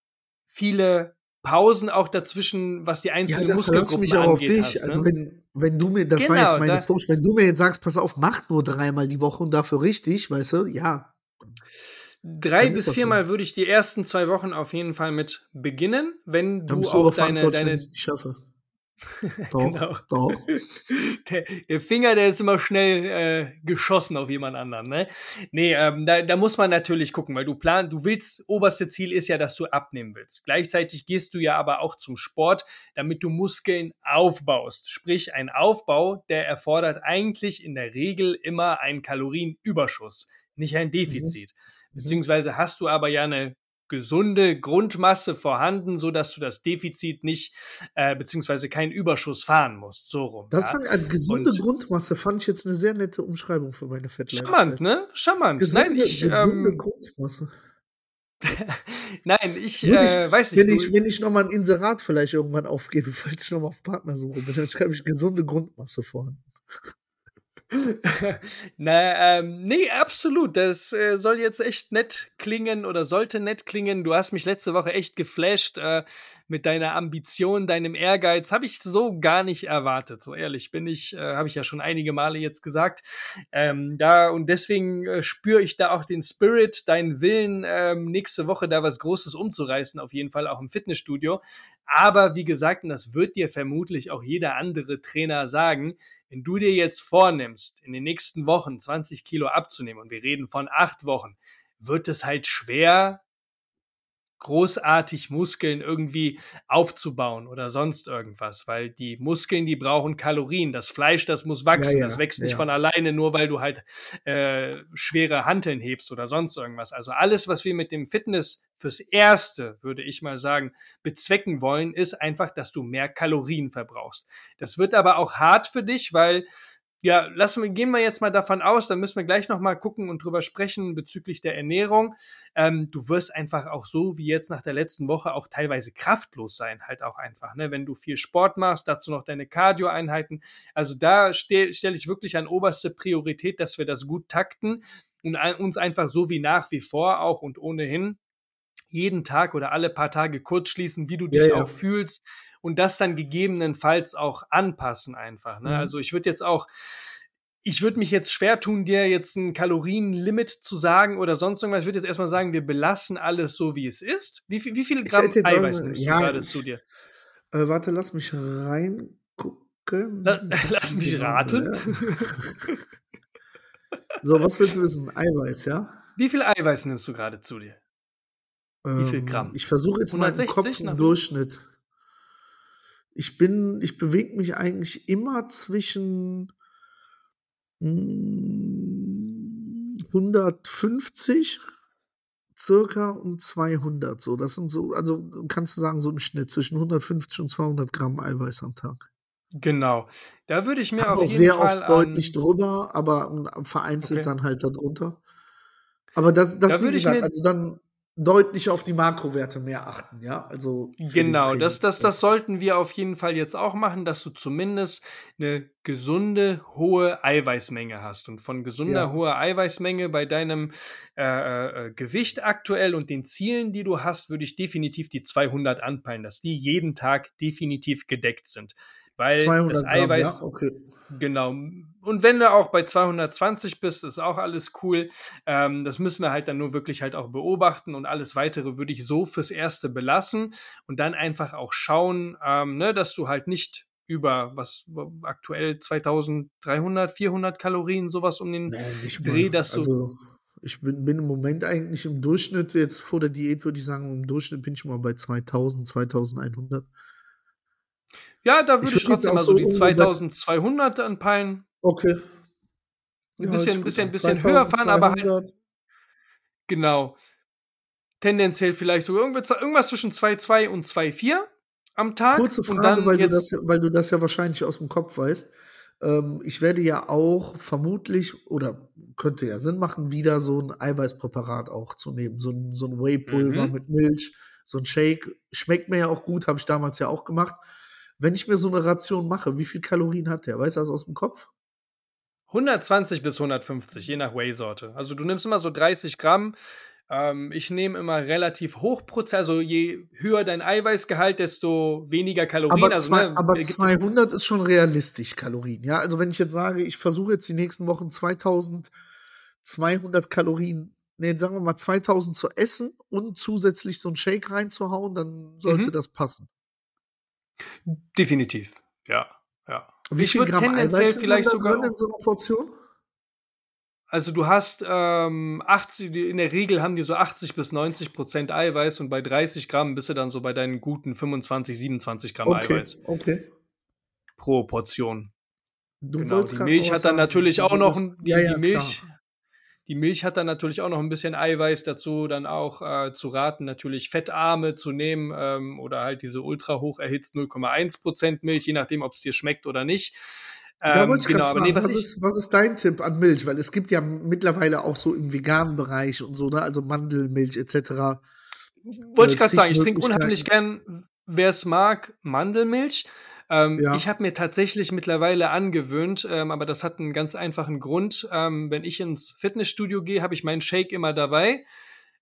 viele Pausen auch dazwischen, was die einzelnen ja, Muskelgruppen mich auch auf dich. Hast, ne? Also wenn, wenn du mir, das genau, war jetzt meine Vorstellung, wenn du mir jetzt sagst, pass auf, mach nur dreimal die Woche und dafür richtig, weißt du, ja, Drei bis viermal so. würde ich die ersten zwei Wochen auf jeden Fall mit beginnen, wenn du, du auch deine, deine. Wenn ich schaffe. Doch, genau. doch. Der, der, Finger, der ist immer schnell äh, geschossen auf jemand anderen. Ne? Nee, ähm, da, da muss man natürlich gucken, weil du plan, du willst, oberste Ziel ist ja, dass du abnehmen willst. Gleichzeitig gehst du ja aber auch zum Sport, damit du Muskeln aufbaust. Sprich, ein Aufbau, der erfordert eigentlich in der Regel immer einen Kalorienüberschuss, nicht ein mhm. Defizit. Mhm. Mhm. Beziehungsweise hast du aber ja eine gesunde Grundmasse vorhanden, so dass du das Defizit nicht äh, beziehungsweise keinen Überschuss fahren musst. So rum. Das ja? fand, also gesunde Und, Grundmasse fand ich jetzt eine sehr nette Umschreibung für meine Fettleibigkeit. Charmant, ne? Charmant. Gesunde, Nein, ich, gesunde ähm, Grundmasse. Nein, ich, äh, ich, weiß nicht. Wenn ich, wenn ich nochmal ein Inserat vielleicht irgendwann aufgebe, falls ich nochmal auf Partnersuche bin, dann schreibe ich gesunde Grundmasse vorhanden. Na, ähm, nee, absolut. Das äh, soll jetzt echt nett klingen oder sollte nett klingen. Du hast mich letzte Woche echt geflasht äh, mit deiner Ambition, deinem Ehrgeiz. Habe ich so gar nicht erwartet. So ehrlich bin ich, äh, habe ich ja schon einige Male jetzt gesagt. Ähm, da und deswegen äh, spüre ich da auch den Spirit, deinen Willen, ähm, nächste Woche da was Großes umzureißen. Auf jeden Fall auch im Fitnessstudio. Aber wie gesagt, und das wird dir vermutlich auch jeder andere Trainer sagen, wenn du dir jetzt vornimmst, in den nächsten Wochen 20 Kilo abzunehmen, und wir reden von acht Wochen, wird es halt schwer, großartig Muskeln irgendwie aufzubauen oder sonst irgendwas, weil die Muskeln, die brauchen Kalorien. Das Fleisch, das muss wachsen. Ja, ja, das wächst nicht ja. von alleine, nur weil du halt äh, schwere Hanteln hebst oder sonst irgendwas. Also alles, was wir mit dem Fitness fürs Erste, würde ich mal sagen, bezwecken wollen, ist einfach, dass du mehr Kalorien verbrauchst. Das wird aber auch hart für dich, weil ja, lassen wir, gehen wir jetzt mal davon aus, dann müssen wir gleich nochmal gucken und drüber sprechen bezüglich der Ernährung. Ähm, du wirst einfach auch so wie jetzt nach der letzten Woche auch teilweise kraftlos sein, halt auch einfach, ne? Wenn du viel Sport machst, dazu noch deine Cardio-Einheiten. Also da stelle stell ich wirklich an oberste Priorität, dass wir das gut takten und uns einfach so wie nach wie vor auch und ohnehin jeden Tag oder alle paar Tage kurz schließen, wie du dich ja, ja. auch fühlst und das dann gegebenenfalls auch anpassen einfach. Ne? Mhm. Also ich würde jetzt auch, ich würde mich jetzt schwer tun, dir jetzt ein Kalorienlimit zu sagen oder sonst irgendwas. Ich würde jetzt erstmal sagen, wir belassen alles so, wie es ist. Wie, wie, wie viel Gramm Eiweiß nimmst ja, du gerade zu dir? Äh, warte, lass mich rein. La lass mich raten. so, was willst du wissen? Eiweiß, ja? Wie viel Eiweiß nimmst du gerade zu dir? Wie viel ähm, Gramm? Ich versuche jetzt mal im Kopf einen Durchschnitt. Ich bin, ich bewege mich eigentlich immer zwischen 150 hm, circa und 200. So, das sind so, also kannst du sagen, so im Schnitt zwischen 150 und 200 Gramm Eiweiß am Tag. Genau. Da würde ich mir Hab auf jeden sehr Fall oft deutlich drüber, aber vereinzelt okay. dann halt darunter. Aber das, das da würde ich mir also dann deutlich auf die Makrowerte mehr achten, ja. Also genau, das, das, das sollten wir auf jeden Fall jetzt auch machen, dass du zumindest eine gesunde, hohe Eiweißmenge hast. Und von gesunder, ja. hoher Eiweißmenge bei deinem äh, äh, äh, Gewicht aktuell und den Zielen, die du hast, würde ich definitiv die 200 anpeilen, dass die jeden Tag definitiv gedeckt sind. Weil 200 das Eiweiß, Gramm, ja? okay. Genau. Und wenn du auch bei 220 bist, ist auch alles cool. Ähm, das müssen wir halt dann nur wirklich halt auch beobachten und alles weitere würde ich so fürs Erste belassen und dann einfach auch schauen, ähm, ne, dass du halt nicht über was aktuell 2300, 400 Kalorien sowas um den nee, Dreh, dass du also ich bin, bin, im Moment eigentlich im Durchschnitt, jetzt vor der Diät würde ich sagen, im Durchschnitt bin ich mal bei 2000, 2100. Ja, da würde ich, ich trotzdem mal so die 2200 anpeilen. Okay. Ein ja, bisschen, bisschen, bisschen höher fahren, aber halt. Genau. Tendenziell vielleicht sogar irgendwas zwischen 2,2 und 2,4 am Tag. Kurze Frage, weil, du das, weil du das ja wahrscheinlich aus dem Kopf weißt. Ähm, ich werde ja auch vermutlich, oder könnte ja Sinn machen, wieder so ein Eiweißpräparat auch zu nehmen. So ein, so ein Whey-Pulver mhm. mit Milch, so ein Shake. Schmeckt mir ja auch gut, habe ich damals ja auch gemacht. Wenn ich mir so eine Ration mache, wie viel Kalorien hat der? Weißt du das aus dem Kopf? 120 bis 150, je nach Whey-Sorte. Also du nimmst immer so 30 Gramm. Ähm, ich nehme immer relativ hochprozent, also je höher dein Eiweißgehalt, desto weniger Kalorien. Aber, also, zwei, ne, aber 200 ist schon realistisch Kalorien. Ja, also wenn ich jetzt sage, ich versuche jetzt die nächsten Wochen 2200 Kalorien, nee, sagen wir mal 2000 zu essen und zusätzlich so einen Shake reinzuhauen, dann sollte mhm. das passen. Definitiv, ja, ja. Wie ich viel Gramm tendenziell Eiweiß vielleicht sogar drin in so einer Portion? Also du hast ähm, 80, in der Regel haben die so 80 bis 90 Prozent Eiweiß und bei 30 Gramm bist du dann so bei deinen guten 25, 27 Gramm okay, Eiweiß. Okay. Pro Portion. Du genau. Die Milch hat dann natürlich auch noch die, ja, ja, die Milch. Klar. Die Milch hat dann natürlich auch noch ein bisschen Eiweiß dazu, dann auch äh, zu raten, natürlich fettarme zu nehmen ähm, oder halt diese ultra hoch erhitzt 0,1% Milch, je nachdem, ob es dir schmeckt oder nicht. Ähm, ja, genau, aber nee, was, was, ist, was ist dein Tipp an Milch? Weil es gibt ja mittlerweile auch so im veganen Bereich und so, ne? also Mandelmilch etc. Wollte äh, ich gerade sagen, ich trinke unheimlich gern, wer es mag, Mandelmilch. Ähm, ja. Ich habe mir tatsächlich mittlerweile angewöhnt, ähm, aber das hat einen ganz einfachen Grund. Ähm, wenn ich ins Fitnessstudio gehe, habe ich meinen Shake immer dabei.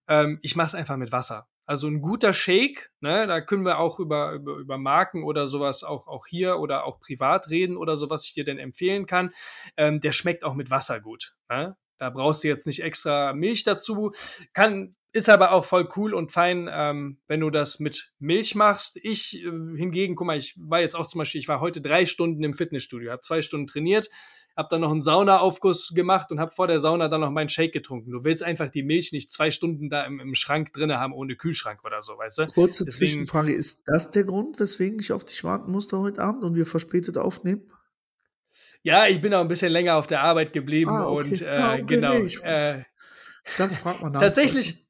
Ähm, ich mache es einfach mit Wasser. Also ein guter Shake, ne, da können wir auch über, über, über Marken oder sowas auch, auch hier oder auch privat reden oder so, was ich dir denn empfehlen kann. Ähm, der schmeckt auch mit Wasser gut. Ne? Da brauchst du jetzt nicht extra Milch dazu. Kann ist aber auch voll cool und fein, ähm, wenn du das mit Milch machst. Ich äh, hingegen, guck mal, ich war jetzt auch zum Beispiel, ich war heute drei Stunden im Fitnessstudio, habe zwei Stunden trainiert, habe dann noch einen Saunaaufguss gemacht und habe vor der Sauna dann noch meinen Shake getrunken. Du willst einfach die Milch nicht zwei Stunden da im, im Schrank drinne haben ohne Kühlschrank oder so, weißt du? Kurze Deswegen, Zwischenfrage, ist das der Grund, weswegen ich auf dich warten musste heute Abend und wir verspätet aufnehmen? Ja, ich bin auch ein bisschen länger auf der Arbeit geblieben ah, okay. und äh, ah, okay, genau. Nee, ich, äh, dann fragt man nach. Tatsächlich,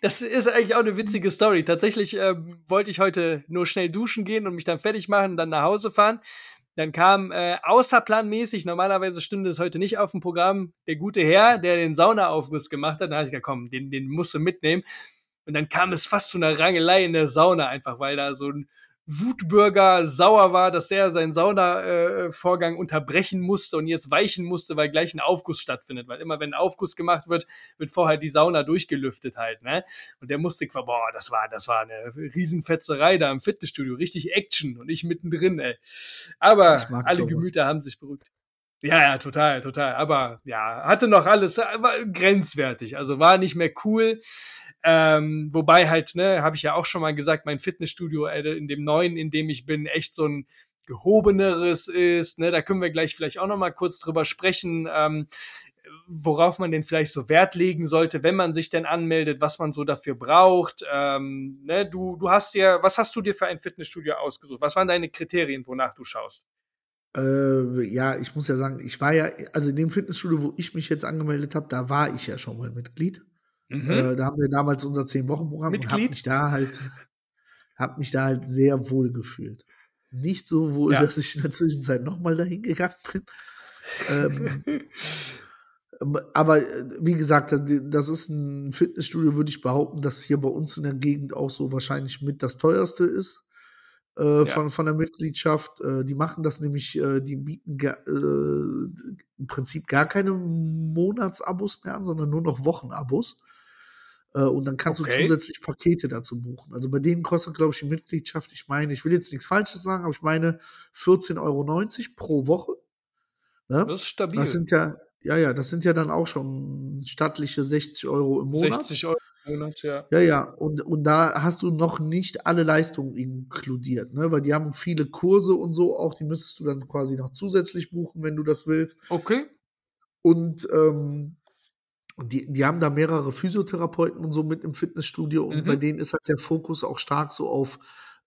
das ist eigentlich auch eine witzige Story. Tatsächlich äh, wollte ich heute nur schnell duschen gehen und mich dann fertig machen, dann nach Hause fahren. Dann kam äh, außerplanmäßig, normalerweise stünde es heute nicht auf dem Programm, der gute Herr, der den Saunaaufguss gemacht hat. Da habe ich gesagt, komm, den, den musst du mitnehmen. Und dann kam es fast zu einer Rangelei in der Sauna, einfach weil da so ein Wutbürger sauer war, dass er seinen Saunavorgang äh, unterbrechen musste und jetzt weichen musste, weil gleich ein Aufguss stattfindet. Weil immer wenn ein Aufguss gemacht wird, wird vorher die Sauna durchgelüftet halt, ne? Und der musste, boah, das war, das war eine Riesenfetzerei da im Fitnessstudio, richtig Action und ich mittendrin, ey. Aber alle sowas. Gemüter haben sich beruhigt. Ja, ja, total, total. Aber ja, hatte noch alles, war grenzwertig. Also war nicht mehr cool. Ähm, wobei halt, ne, habe ich ja auch schon mal gesagt, mein Fitnessstudio äh, in dem neuen, in dem ich bin, echt so ein gehobeneres ist. Ne? Da können wir gleich vielleicht auch noch mal kurz drüber sprechen. Ähm, worauf man denn vielleicht so Wert legen sollte, wenn man sich denn anmeldet, was man so dafür braucht. Ähm, ne, du, du hast dir, was hast du dir für ein Fitnessstudio ausgesucht? Was waren deine Kriterien, wonach du schaust? Äh, ja, ich muss ja sagen, ich war ja, also in dem Fitnessstudio, wo ich mich jetzt angemeldet habe, da war ich ja schon mal Mitglied. Mhm. Äh, da haben wir damals unser 10-Wochen-Programm und habe mich da halt, habe mich da halt sehr wohl gefühlt. Nicht so wohl, ja. dass ich in der Zwischenzeit nochmal dahin gegangen bin. ähm, aber äh, wie gesagt, das ist ein Fitnessstudio, würde ich behaupten, das hier bei uns in der Gegend auch so wahrscheinlich mit das teuerste ist äh, ja. von, von der Mitgliedschaft. Äh, die machen das nämlich, äh, die bieten äh, im Prinzip gar keine Monatsabos mehr an, sondern nur noch Wochenabos. Äh, und dann kannst okay. du zusätzlich Pakete dazu buchen. Also bei denen kostet, glaube ich, die Mitgliedschaft, ich meine, ich will jetzt nichts Falsches sagen, aber ich meine 14,90 Euro pro Woche. Ne? Das ist stabil. Das sind ja, ja, ja, das sind ja dann auch schon stattliche 60 Euro im Monat. 60 Euro Monat, ja. Ja, ja, und, und da hast du noch nicht alle Leistungen inkludiert, ne? Weil die haben viele Kurse und so auch, die müsstest du dann quasi noch zusätzlich buchen, wenn du das willst. Okay. Und ähm, die, die haben da mehrere Physiotherapeuten und so mit im Fitnessstudio und mhm. bei denen ist halt der Fokus auch stark so auf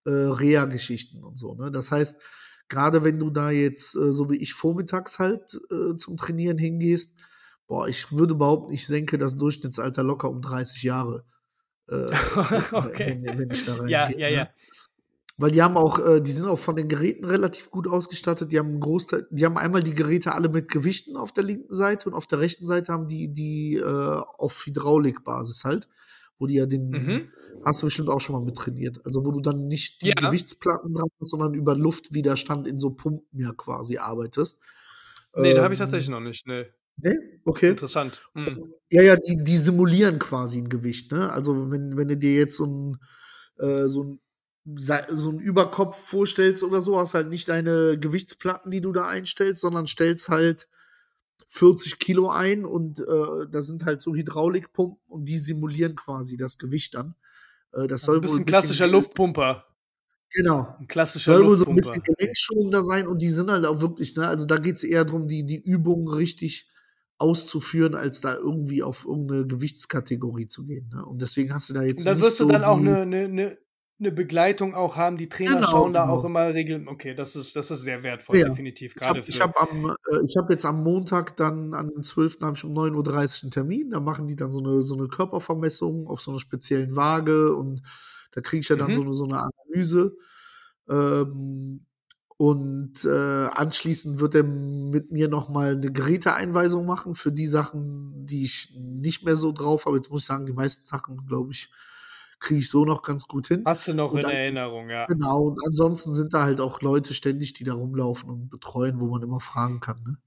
äh, Reha-Geschichten und so. Ne? Das heißt, gerade wenn du da jetzt, äh, so wie ich, vormittags halt äh, zum Trainieren hingehst, boah, ich würde behaupten, ich senke das Durchschnittsalter locker um 30 Jahre. Äh, okay. wenn, wenn, ich da reingehe. Ja, ja, ne? ja. Weil die haben auch, äh, die sind auch von den Geräten relativ gut ausgestattet. Die haben einen Großteil, die haben einmal die Geräte alle mit Gewichten auf der linken Seite und auf der rechten Seite haben die die äh, auf Hydraulikbasis halt, wo die ja den mhm. hast du bestimmt auch schon mal mit trainiert. Also wo du dann nicht die ja. Gewichtsplatten dran hast, sondern über Luftwiderstand in so Pumpen ja quasi arbeitest. Nee, ähm, da habe ich tatsächlich noch nicht. Nee. Nee? Okay. Interessant. Hm. Ja, ja, die, die simulieren quasi ein Gewicht, ne? Also wenn, wenn du dir jetzt so ein, äh, so ein so einen Überkopf vorstellst oder so, hast halt nicht deine Gewichtsplatten, die du da einstellst, sondern stellst halt 40 Kilo ein und äh, da sind halt so Hydraulikpumpen und die simulieren quasi das Gewicht dann. Äh, das also soll ein bisschen, wohl ein klassischer Luftpumper. Genau. Ein klassischer Soll wohl so ein bisschen gelenkschonender sein und die sind halt auch wirklich, ne, also da geht es eher darum, die, die Übungen richtig auszuführen, als da irgendwie auf irgendeine Gewichtskategorie zu gehen. Ne? Und deswegen hast du da jetzt. Und da wirst du so dann auch eine, eine, eine, eine Begleitung auch haben. Die Trainer genau, schauen da genau. auch immer regeln. Okay, das ist, das ist sehr wertvoll, ja. definitiv. Gerade ich habe hab äh, ich hab jetzt am Montag dann, an dem 12. habe ich um 9.30 Uhr einen Termin. Da machen die dann so eine, so eine Körpervermessung auf so einer speziellen Waage und da kriege ich ja dann mhm. so, eine, so eine Analyse. Ähm, und äh, anschließend wird er mit mir nochmal eine Geräteeinweisung machen für die Sachen, die ich nicht mehr so drauf habe. Jetzt muss ich sagen, die meisten Sachen, glaube ich, kriege ich so noch ganz gut hin. Hast du noch und in dann, Erinnerung, ja. Genau, und ansonsten sind da halt auch Leute ständig, die da rumlaufen und betreuen, wo man immer fragen kann. Ne?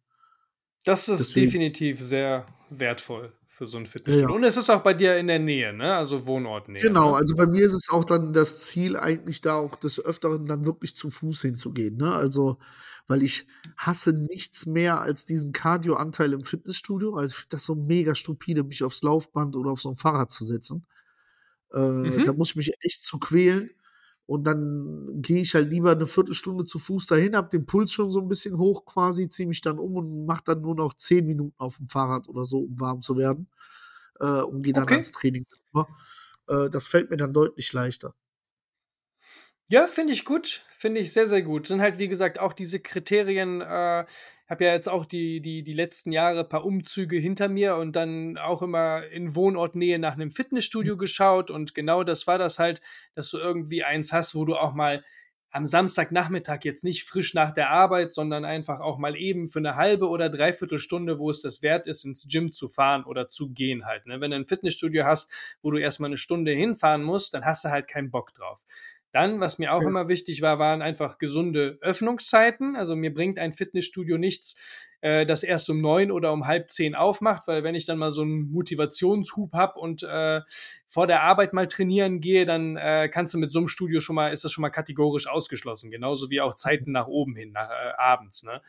Das ist Deswegen. definitiv sehr wertvoll für so ein Fitnessstudio. Ja. Und es ist auch bei dir in der Nähe, ne? Also Wohnortnähe. Genau, ne? also bei mir ist es auch dann das Ziel, eigentlich da auch des Öfteren dann wirklich zu Fuß hinzugehen, ne? Also, weil ich hasse nichts mehr als diesen Cardio-Anteil im Fitnessstudio. Also ich finde das so mega stupide, mich aufs Laufband oder auf so ein Fahrrad zu setzen. Äh, mhm. Da muss ich mich echt zu quälen. Und dann gehe ich halt lieber eine Viertelstunde zu Fuß dahin, habe den Puls schon so ein bisschen hoch quasi, ziehe mich dann um und mache dann nur noch zehn Minuten auf dem Fahrrad oder so, um warm zu werden. Äh, und gehe dann okay. ans Training. Äh, das fällt mir dann deutlich leichter. Ja, finde ich gut. Finde ich sehr, sehr gut. Sind halt, wie gesagt, auch diese Kriterien. Äh, habe ja jetzt auch die, die, die letzten Jahre ein paar Umzüge hinter mir und dann auch immer in Wohnortnähe nach einem Fitnessstudio mhm. geschaut. Und genau das war das halt, dass du irgendwie eins hast, wo du auch mal am Samstagnachmittag jetzt nicht frisch nach der Arbeit, sondern einfach auch mal eben für eine halbe oder dreiviertel Stunde, wo es das wert ist, ins Gym zu fahren oder zu gehen halt. Ne? Wenn du ein Fitnessstudio hast, wo du erstmal eine Stunde hinfahren musst, dann hast du halt keinen Bock drauf. Dann, was mir auch ja. immer wichtig war, waren einfach gesunde Öffnungszeiten. Also mir bringt ein Fitnessstudio nichts, äh, das erst um neun oder um halb zehn aufmacht, weil wenn ich dann mal so einen Motivationshub habe und äh, vor der Arbeit mal trainieren gehe, dann äh, kannst du mit so einem Studio schon mal, ist das schon mal kategorisch ausgeschlossen. Genauso wie auch Zeiten nach oben hin, nach äh, abends. Ne?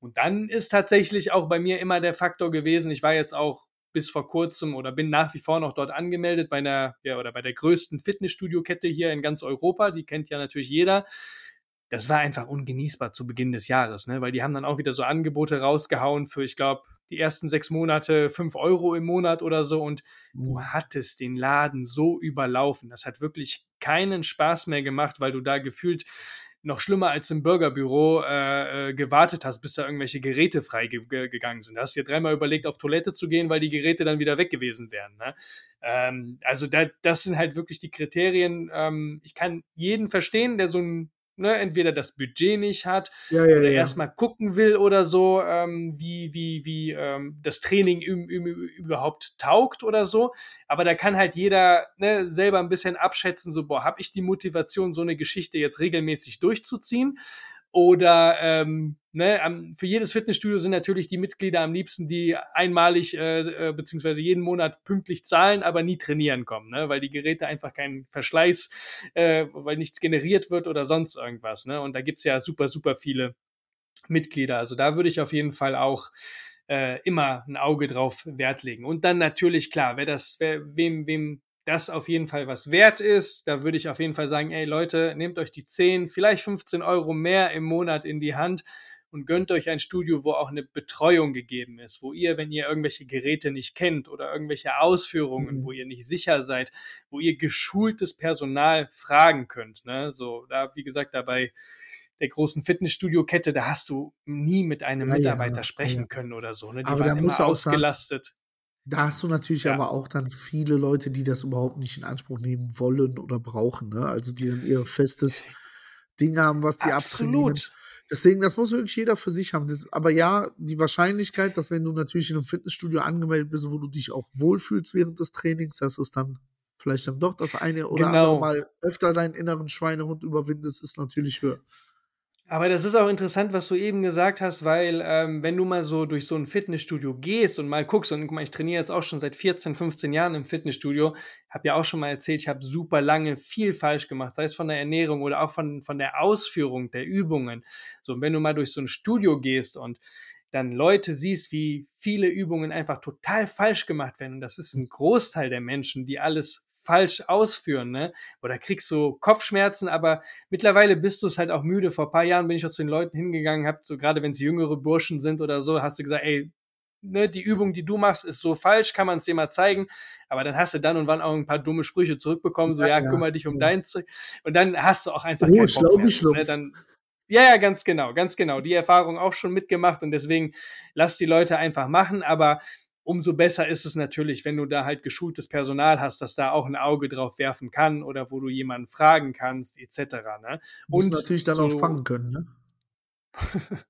Und dann ist tatsächlich auch bei mir immer der Faktor gewesen, ich war jetzt auch bis vor kurzem oder bin nach wie vor noch dort angemeldet bei einer ja, oder bei der größten Fitnessstudio-Kette hier in ganz Europa. Die kennt ja natürlich jeder. das war einfach ungenießbar zu Beginn des Jahres, ne? weil die haben dann auch wieder so Angebote rausgehauen für, ich glaube, die ersten sechs Monate fünf Euro im Monat oder so und du mhm. hattest den Laden so überlaufen. Das hat wirklich keinen Spaß mehr gemacht, weil du da gefühlt noch schlimmer als im Bürgerbüro äh, äh, gewartet hast, bis da irgendwelche Geräte freigegangen sind. Da hast dir dreimal überlegt, auf Toilette zu gehen, weil die Geräte dann wieder weg gewesen wären. Ne? Ähm, also da, das sind halt wirklich die Kriterien. Ähm, ich kann jeden verstehen, der so ein ne, entweder das Budget nicht hat ja, ja, oder ja. erstmal gucken will oder so, ähm, wie, wie, wie ähm, das Training überhaupt taugt oder so. Aber da kann halt jeder ne, selber ein bisschen abschätzen, so, boah, habe ich die Motivation, so eine Geschichte jetzt regelmäßig durchzuziehen? Oder ähm, ne, für jedes Fitnessstudio sind natürlich die Mitglieder am liebsten, die einmalig äh, äh, beziehungsweise jeden Monat pünktlich zahlen, aber nie trainieren kommen, ne? weil die Geräte einfach keinen Verschleiß, äh, weil nichts generiert wird oder sonst irgendwas. Ne? Und da gibt's ja super, super viele Mitglieder. Also da würde ich auf jeden Fall auch äh, immer ein Auge drauf Wert legen. Und dann natürlich, klar, wer das, wer, wem, wem das auf jeden Fall was wert ist. Da würde ich auf jeden Fall sagen, ey Leute, nehmt euch die 10, vielleicht 15 Euro mehr im Monat in die Hand und gönnt euch ein Studio, wo auch eine Betreuung gegeben ist, wo ihr, wenn ihr irgendwelche Geräte nicht kennt oder irgendwelche Ausführungen, mhm. wo ihr nicht sicher seid, wo ihr geschultes Personal fragen könnt. Ne? So, da, wie gesagt, dabei der großen Fitnessstudio-Kette, da hast du nie mit einem ja, Mitarbeiter ja, sprechen ja. können oder so. Ne? Die Aber waren immer ausgelastet. Da hast du natürlich ja. aber auch dann viele Leute, die das überhaupt nicht in Anspruch nehmen wollen oder brauchen, ne? Also die dann ihr festes Ding haben, was die Absolut. Deswegen, das muss wirklich jeder für sich haben. Das, aber ja, die Wahrscheinlichkeit, dass wenn du natürlich in einem Fitnessstudio angemeldet bist, wo du dich auch wohlfühlst während des Trainings, dass es dann vielleicht dann doch das eine oder genau. andere Mal öfter deinen inneren Schweinehund überwindest, ist natürlich höher. Aber das ist auch interessant, was du eben gesagt hast, weil ähm, wenn du mal so durch so ein Fitnessstudio gehst und mal guckst, und guck mal, ich trainiere jetzt auch schon seit 14, 15 Jahren im Fitnessstudio, habe ja auch schon mal erzählt, ich habe super lange viel falsch gemacht, sei es von der Ernährung oder auch von, von der Ausführung der Übungen. So, wenn du mal durch so ein Studio gehst und dann Leute siehst, wie viele Übungen einfach total falsch gemacht werden, und das ist ein Großteil der Menschen, die alles falsch ausführen, ne? Oder kriegst du Kopfschmerzen, aber mittlerweile bist du es halt auch müde. Vor paar Jahren bin ich auch zu den Leuten hingegangen, hab so gerade wenn es jüngere Burschen sind oder so, hast du gesagt, ey, ne, die Übung, die du machst, ist so falsch, kann man es dir mal zeigen. Aber dann hast du dann und wann auch ein paar dumme Sprüche zurückbekommen, so ja, ja kümmere dich um ja. dein Zeug. Und dann hast du auch einfach oh, keinen Bock mehr. Ne? Dann, ja, ja, ganz genau, ganz genau. Die Erfahrung auch schon mitgemacht und deswegen lass die Leute einfach machen, aber umso besser ist es natürlich, wenn du da halt geschultes Personal hast, das da auch ein Auge drauf werfen kann oder wo du jemanden fragen kannst, etc. Ne? Und natürlich dann so, auch fangen können, ne?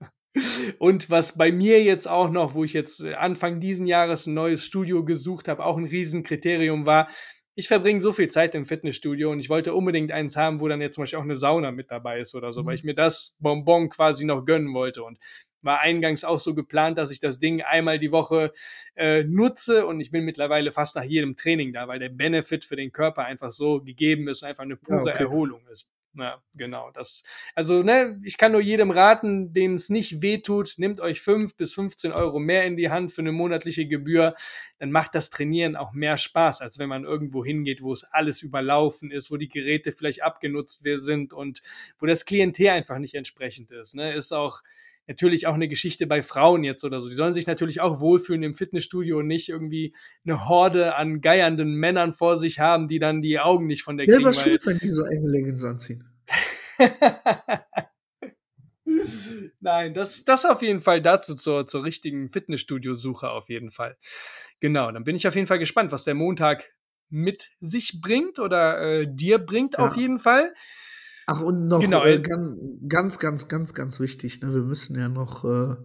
Und was bei mir jetzt auch noch, wo ich jetzt äh, Anfang diesen Jahres ein neues Studio gesucht habe, auch ein Riesenkriterium war, ich verbringe so viel Zeit im Fitnessstudio und ich wollte unbedingt eins haben, wo dann jetzt zum Beispiel auch eine Sauna mit dabei ist oder so, mhm. weil ich mir das Bonbon quasi noch gönnen wollte. Und war eingangs auch so geplant, dass ich das Ding einmal die Woche äh, nutze und ich bin mittlerweile fast nach jedem Training da, weil der Benefit für den Körper einfach so gegeben ist und einfach eine pure ja, okay. Erholung ist. Ja, genau. Das, also, ne, ich kann nur jedem raten, dem es nicht wehtut, nehmt euch fünf bis 15 Euro mehr in die Hand für eine monatliche Gebühr. Dann macht das Trainieren auch mehr Spaß, als wenn man irgendwo hingeht, wo es alles überlaufen ist, wo die Geräte vielleicht abgenutzt sind und wo das Klientel einfach nicht entsprechend ist. Ne, ist auch, natürlich auch eine Geschichte bei Frauen jetzt oder so. Die sollen sich natürlich auch wohlfühlen im Fitnessstudio und nicht irgendwie eine Horde an geiernden Männern vor sich haben, die dann die Augen nicht von der kriegen. Ja, was schuld, wenn die so enge Leggings anziehen. Nein, das, das auf jeden Fall dazu zur, zur richtigen Fitnessstudio-Suche auf jeden Fall. Genau, dann bin ich auf jeden Fall gespannt, was der Montag mit sich bringt oder äh, dir bringt ja. auf jeden Fall. Ach, und noch genau. äh, ganz, ganz, ganz, ganz wichtig, ne? wir müssen ja noch äh,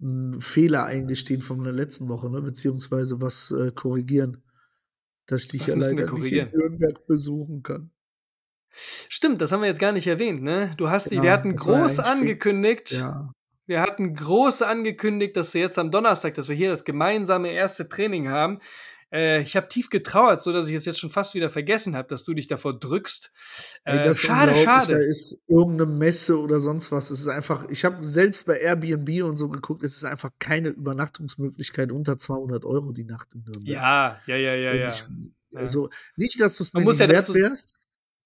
einen Fehler eingestehen von der letzten Woche, ne? beziehungsweise was äh, korrigieren, dass ich dich ja leider nicht in Nürnberg besuchen kann. Stimmt, das haben wir jetzt gar nicht erwähnt, ne? Du hast ja, wir hatten groß angekündigt, ja. wir hatten groß angekündigt, dass wir jetzt am Donnerstag, dass wir hier das gemeinsame erste Training haben. Äh, ich habe tief getrauert, so dass ich es jetzt schon fast wieder vergessen habe, dass du dich davor drückst. Äh, Ey, schade, schade. Da ist irgendeine Messe oder sonst was. Es ist einfach, ich habe selbst bei Airbnb und so geguckt, es ist einfach keine Übernachtungsmöglichkeit unter 200 Euro die Nacht in Nürnberg. Ja, ja, ja, ja, ja. Ich, also nicht, dass du es mir nicht ja wert wärst,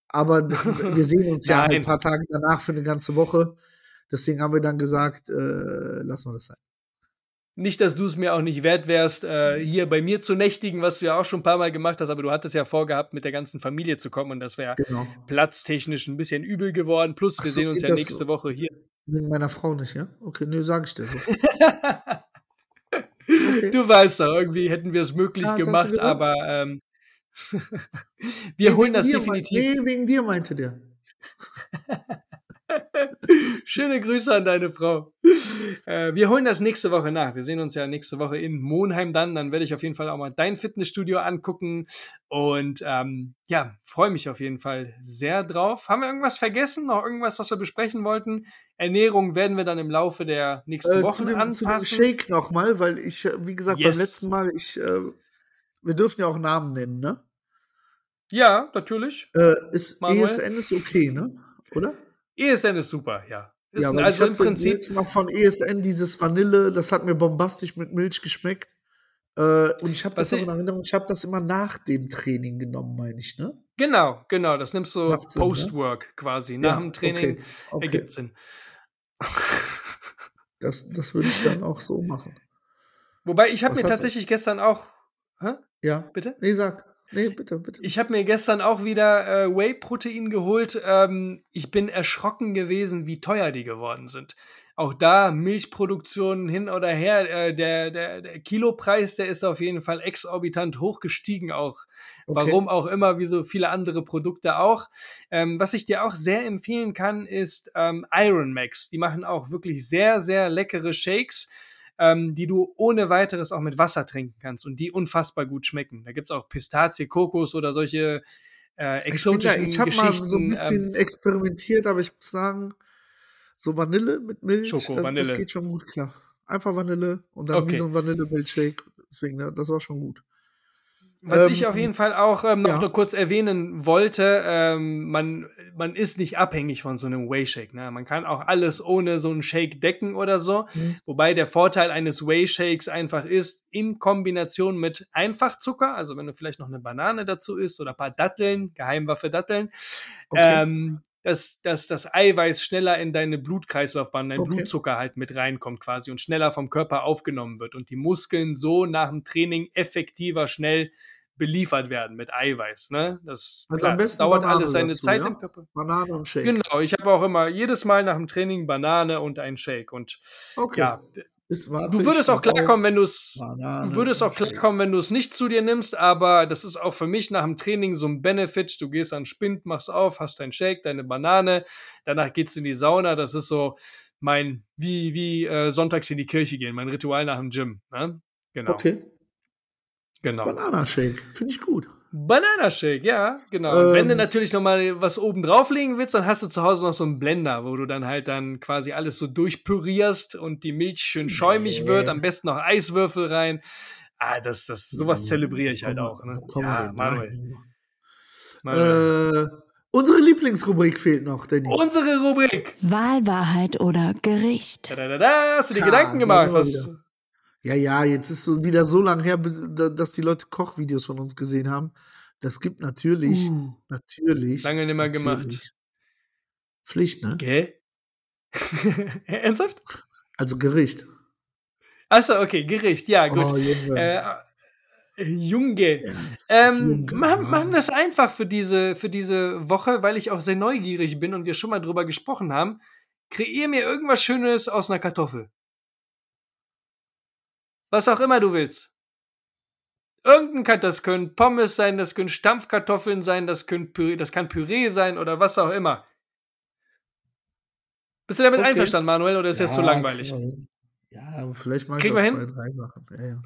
Aber wir sehen uns ja ein paar Tage danach für eine ganze Woche. Deswegen haben wir dann gesagt, äh, lassen wir das sein. Nicht, dass du es mir auch nicht wert wärst, äh, hier bei mir zu nächtigen, was du ja auch schon ein paar Mal gemacht hast, aber du hattest ja vorgehabt, mit der ganzen Familie zu kommen und das wäre genau. platztechnisch ein bisschen übel geworden. Plus, wir so, sehen uns ja nächste Woche hier. Wegen meiner Frau nicht, ja? Okay, nö, sag ich dir so. okay. Du weißt doch, irgendwie hätten wir es möglich ja, gemacht, aber ähm, wir nee, holen das definitiv. nee, wegen dir meinte der. Schöne Grüße an deine Frau. Äh, wir holen das nächste Woche nach. Wir sehen uns ja nächste Woche in Monheim dann. Dann werde ich auf jeden Fall auch mal dein Fitnessstudio angucken. Und ähm, ja, freue mich auf jeden Fall sehr drauf. Haben wir irgendwas vergessen? Noch irgendwas, was wir besprechen wollten? Ernährung werden wir dann im Laufe der nächsten äh, Wochen zu dem, anpassen. Zu dem Shake nochmal, weil ich, äh, wie gesagt, yes. beim letzten Mal, ich, äh, wir dürfen ja auch Namen nennen, ne? Ja, natürlich. Äh, ist Manuel. ESN ist okay, ne? Oder? ESN ist super, ja. Ist ja, also im Prinzip jetzt noch von ESN dieses Vanille, das hat mir bombastisch mit Milch geschmeckt. Äh, und ich habe das in Erinnerung, ich habe das immer nach dem Training genommen, meine ich, ne? Genau, genau. Das nimmst du Post-Work ne? quasi. Nach ja, dem Training okay, okay. ergibt Sinn. Das, das würde ich dann auch so machen. Wobei, ich habe mir tatsächlich gestern auch. Hä? Ja. Bitte? Nee, sag. Nee, bitte, bitte. Ich habe mir gestern auch wieder äh, Whey-Protein geholt. Ähm, ich bin erschrocken gewesen, wie teuer die geworden sind. Auch da Milchproduktion hin oder her, äh, der, der, der Kilopreis, der ist auf jeden Fall exorbitant hochgestiegen auch. Okay. Warum auch immer, wie so viele andere Produkte auch. Ähm, was ich dir auch sehr empfehlen kann, ist ähm, Iron Max. Die machen auch wirklich sehr, sehr leckere Shakes ähm, die du ohne weiteres auch mit Wasser trinken kannst und die unfassbar gut schmecken. Da gibt es auch Pistazie, Kokos oder solche äh, exotischen ich, ja, ich habe mal so ein bisschen ähm, experimentiert, aber ich muss sagen, so Vanille mit Milch, Schoko, das, Vanille. das geht schon gut klar. Einfach Vanille und dann okay. wie so ein Vanille-Milchshake. Deswegen, das war schon gut. Was ähm, ich auf jeden Fall auch ähm, noch, ja. noch kurz erwähnen wollte, ähm, man, man ist nicht abhängig von so einem Whey-Shake. Ne? Man kann auch alles ohne so einen Shake decken oder so. Mhm. Wobei der Vorteil eines Whey-Shakes einfach ist, in Kombination mit Einfachzucker, also wenn du vielleicht noch eine Banane dazu isst oder ein paar Datteln, Geheimwaffe Datteln, okay. ähm, dass, dass das Eiweiß schneller in deine Blutkreislaufbahn, dein okay. Blutzucker halt mit reinkommt quasi und schneller vom Körper aufgenommen wird und die Muskeln so nach dem Training effektiver schnell beliefert werden mit Eiweiß. Ne? Das, also klar, dauert Banane alles seine dazu, Zeit ja? im Körper. Banane und Shake. Genau, ich habe auch immer jedes Mal nach dem Training Banane und ein Shake. Und okay. ja, du würdest auch klarkommen, wenn du es würdest auch klarkommen, wenn du es nicht zu dir nimmst, aber das ist auch für mich nach dem Training so ein Benefit. Du gehst an Spind, machst auf, hast dein Shake, deine Banane, danach geht's in die Sauna. Das ist so mein, wie, wie äh, sonntags in die Kirche gehen, mein Ritual nach dem Gym. Ne? Genau. Okay. Genau. Bananashake, finde ich gut. Bananashake, ja, genau. Ähm, Wenn du natürlich noch mal was oben drauflegen willst, dann hast du zu Hause noch so einen Blender, wo du dann halt dann quasi alles so durchpürierst und die Milch schön schäumig nee. wird, am besten noch Eiswürfel rein. Ah, das, das, sowas zelebriere ich halt auch. Ne? Ja, Manuel. Manuel. Äh, unsere Lieblingsrubrik fehlt noch, Danny. Unsere Rubrik. Wahlwahrheit oder Gericht. Da, da, da, da. Hast du dir ja, Gedanken gemacht? Was, ja, ja, jetzt ist es wieder so lange her, dass die Leute Kochvideos von uns gesehen haben. Das gibt natürlich, uh, natürlich. Lange nicht mehr gemacht. Pflicht, ne? Okay. Ernsthaft? Also Gericht. Achso, okay, Gericht, ja, gut. Oh, Junge. Äh, Junge. Ähm, Junge machen, machen wir es einfach für diese, für diese Woche, weil ich auch sehr neugierig bin und wir schon mal drüber gesprochen haben. Kreier mir irgendwas Schönes aus einer Kartoffel. Was auch immer du willst. Irgendein kann, das können Pommes sein, das können Stampfkartoffeln sein, das, können Püree, das kann Püree sein oder was auch immer. Bist du damit okay. einverstanden, Manuel, oder ist ja, das zu langweilig? Ja, vielleicht mal Kriegen wir zwei, hin? drei Sachen. Ja, ja.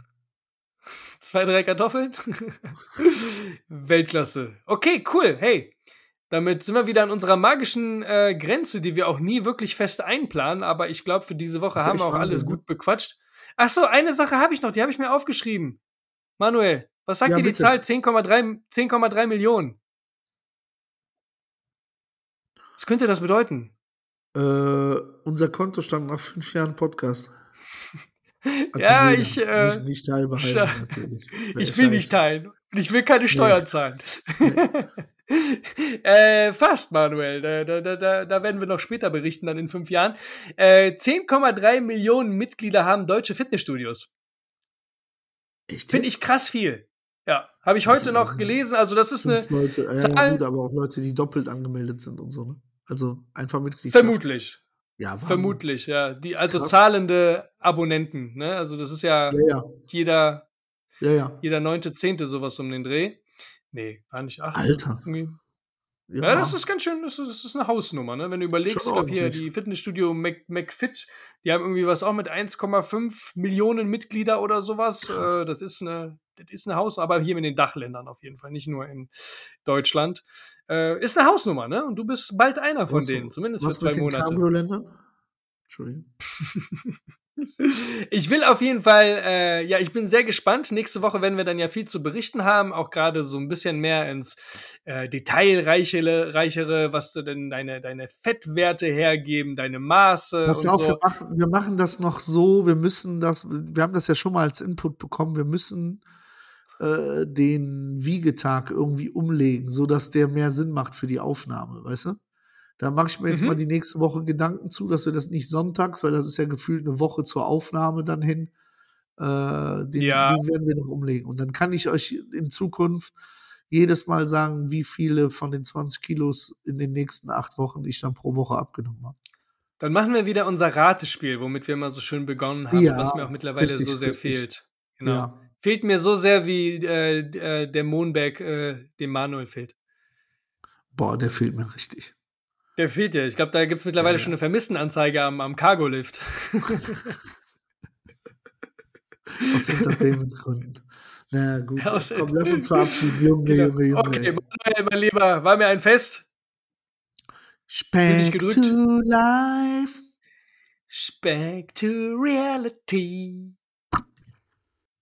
Zwei, drei Kartoffeln? Weltklasse. Okay, cool. Hey, damit sind wir wieder an unserer magischen äh, Grenze, die wir auch nie wirklich fest einplanen. Aber ich glaube, für diese Woche haben wir auch alles gut bequatscht. Ach so, eine Sache habe ich noch, die habe ich mir aufgeschrieben. Manuel, was sagt ja, dir die bitte. Zahl 10,3 10,3 Millionen? Was könnte das bedeuten? Äh, unser Kontostand nach fünf Jahren Podcast. Also ja, jeder. ich. Äh, nicht, nicht teilbehalten, ich will nicht teilen. Und ich will keine Steuern nee. zahlen. Nee. äh, fast, Manuel. Da, da, da, da werden wir noch später berichten, dann in fünf Jahren. Äh, 10,3 Millionen Mitglieder haben deutsche Fitnessstudios. Finde ich krass viel. Ja, habe ich heute noch gelesen. Also das ist eine Leute, äh, Zahl. Gut, aber auch Leute, die doppelt angemeldet sind und so. Ne? Also einfach Mitglied. Vermutlich. Ja, Wahnsinn. Vermutlich, ja. Die, also krass. zahlende Abonnenten. Ne? Also das ist ja, ja, ja. jeder, ja, ja. jeder neunte, zehnte sowas um den Dreh. Nee, gar nicht acht. Alter. Irgendwie. Ja. ja. das ist ganz schön, das ist, das ist eine Hausnummer, ne? Wenn du überlegst, ich glaube hier die Fitnessstudio Mac, McFit, die haben irgendwie was auch mit 1,5 Millionen Mitglieder oder sowas. Äh, das ist eine, das ist eine Hausnummer, aber hier in den Dachländern auf jeden Fall, nicht nur in Deutschland. Äh, ist eine Hausnummer, ne? Und du bist bald einer von was, denen, zumindest für zwei Monate. Entschuldigung. Ich will auf jeden Fall, äh, ja, ich bin sehr gespannt. Nächste Woche werden wir dann ja viel zu berichten haben, auch gerade so ein bisschen mehr ins äh, Detailreichere, reichere, was du denn deine, deine Fettwerte hergeben, deine Maße. Pass und auf, so. wir, machen, wir machen das noch so, wir müssen das, wir haben das ja schon mal als Input bekommen, wir müssen äh, den Wiegetag irgendwie umlegen, sodass der mehr Sinn macht für die Aufnahme, weißt du? Da mache ich mir jetzt mhm. mal die nächste Woche Gedanken zu, dass wir das nicht sonntags, weil das ist ja gefühlt eine Woche zur Aufnahme dann hin. Äh, den, ja. den werden wir noch umlegen. Und dann kann ich euch in Zukunft jedes Mal sagen, wie viele von den 20 Kilos in den nächsten acht Wochen ich dann pro Woche abgenommen habe. Dann machen wir wieder unser Ratespiel, womit wir immer so schön begonnen haben, ja, was mir auch mittlerweile richtig, so sehr richtig. fehlt. Genau. Ja. Fehlt mir so sehr, wie äh, äh der Mohnberg äh, dem Manuel fehlt. Boah, der fehlt mir richtig. Der fehlt ja. Ich glaube, da gibt es mittlerweile ja, ja. schon eine Vermisstenanzeige am, am Cargo-Lift. Aus Entertainment-Gründen. Na gut, ja, komm, lass uns verabschieden, Junge, genau. Junge, Junge. Okay, Manuel, mein Lieber, war mir ein Fest. Speck to life. Speck to reality.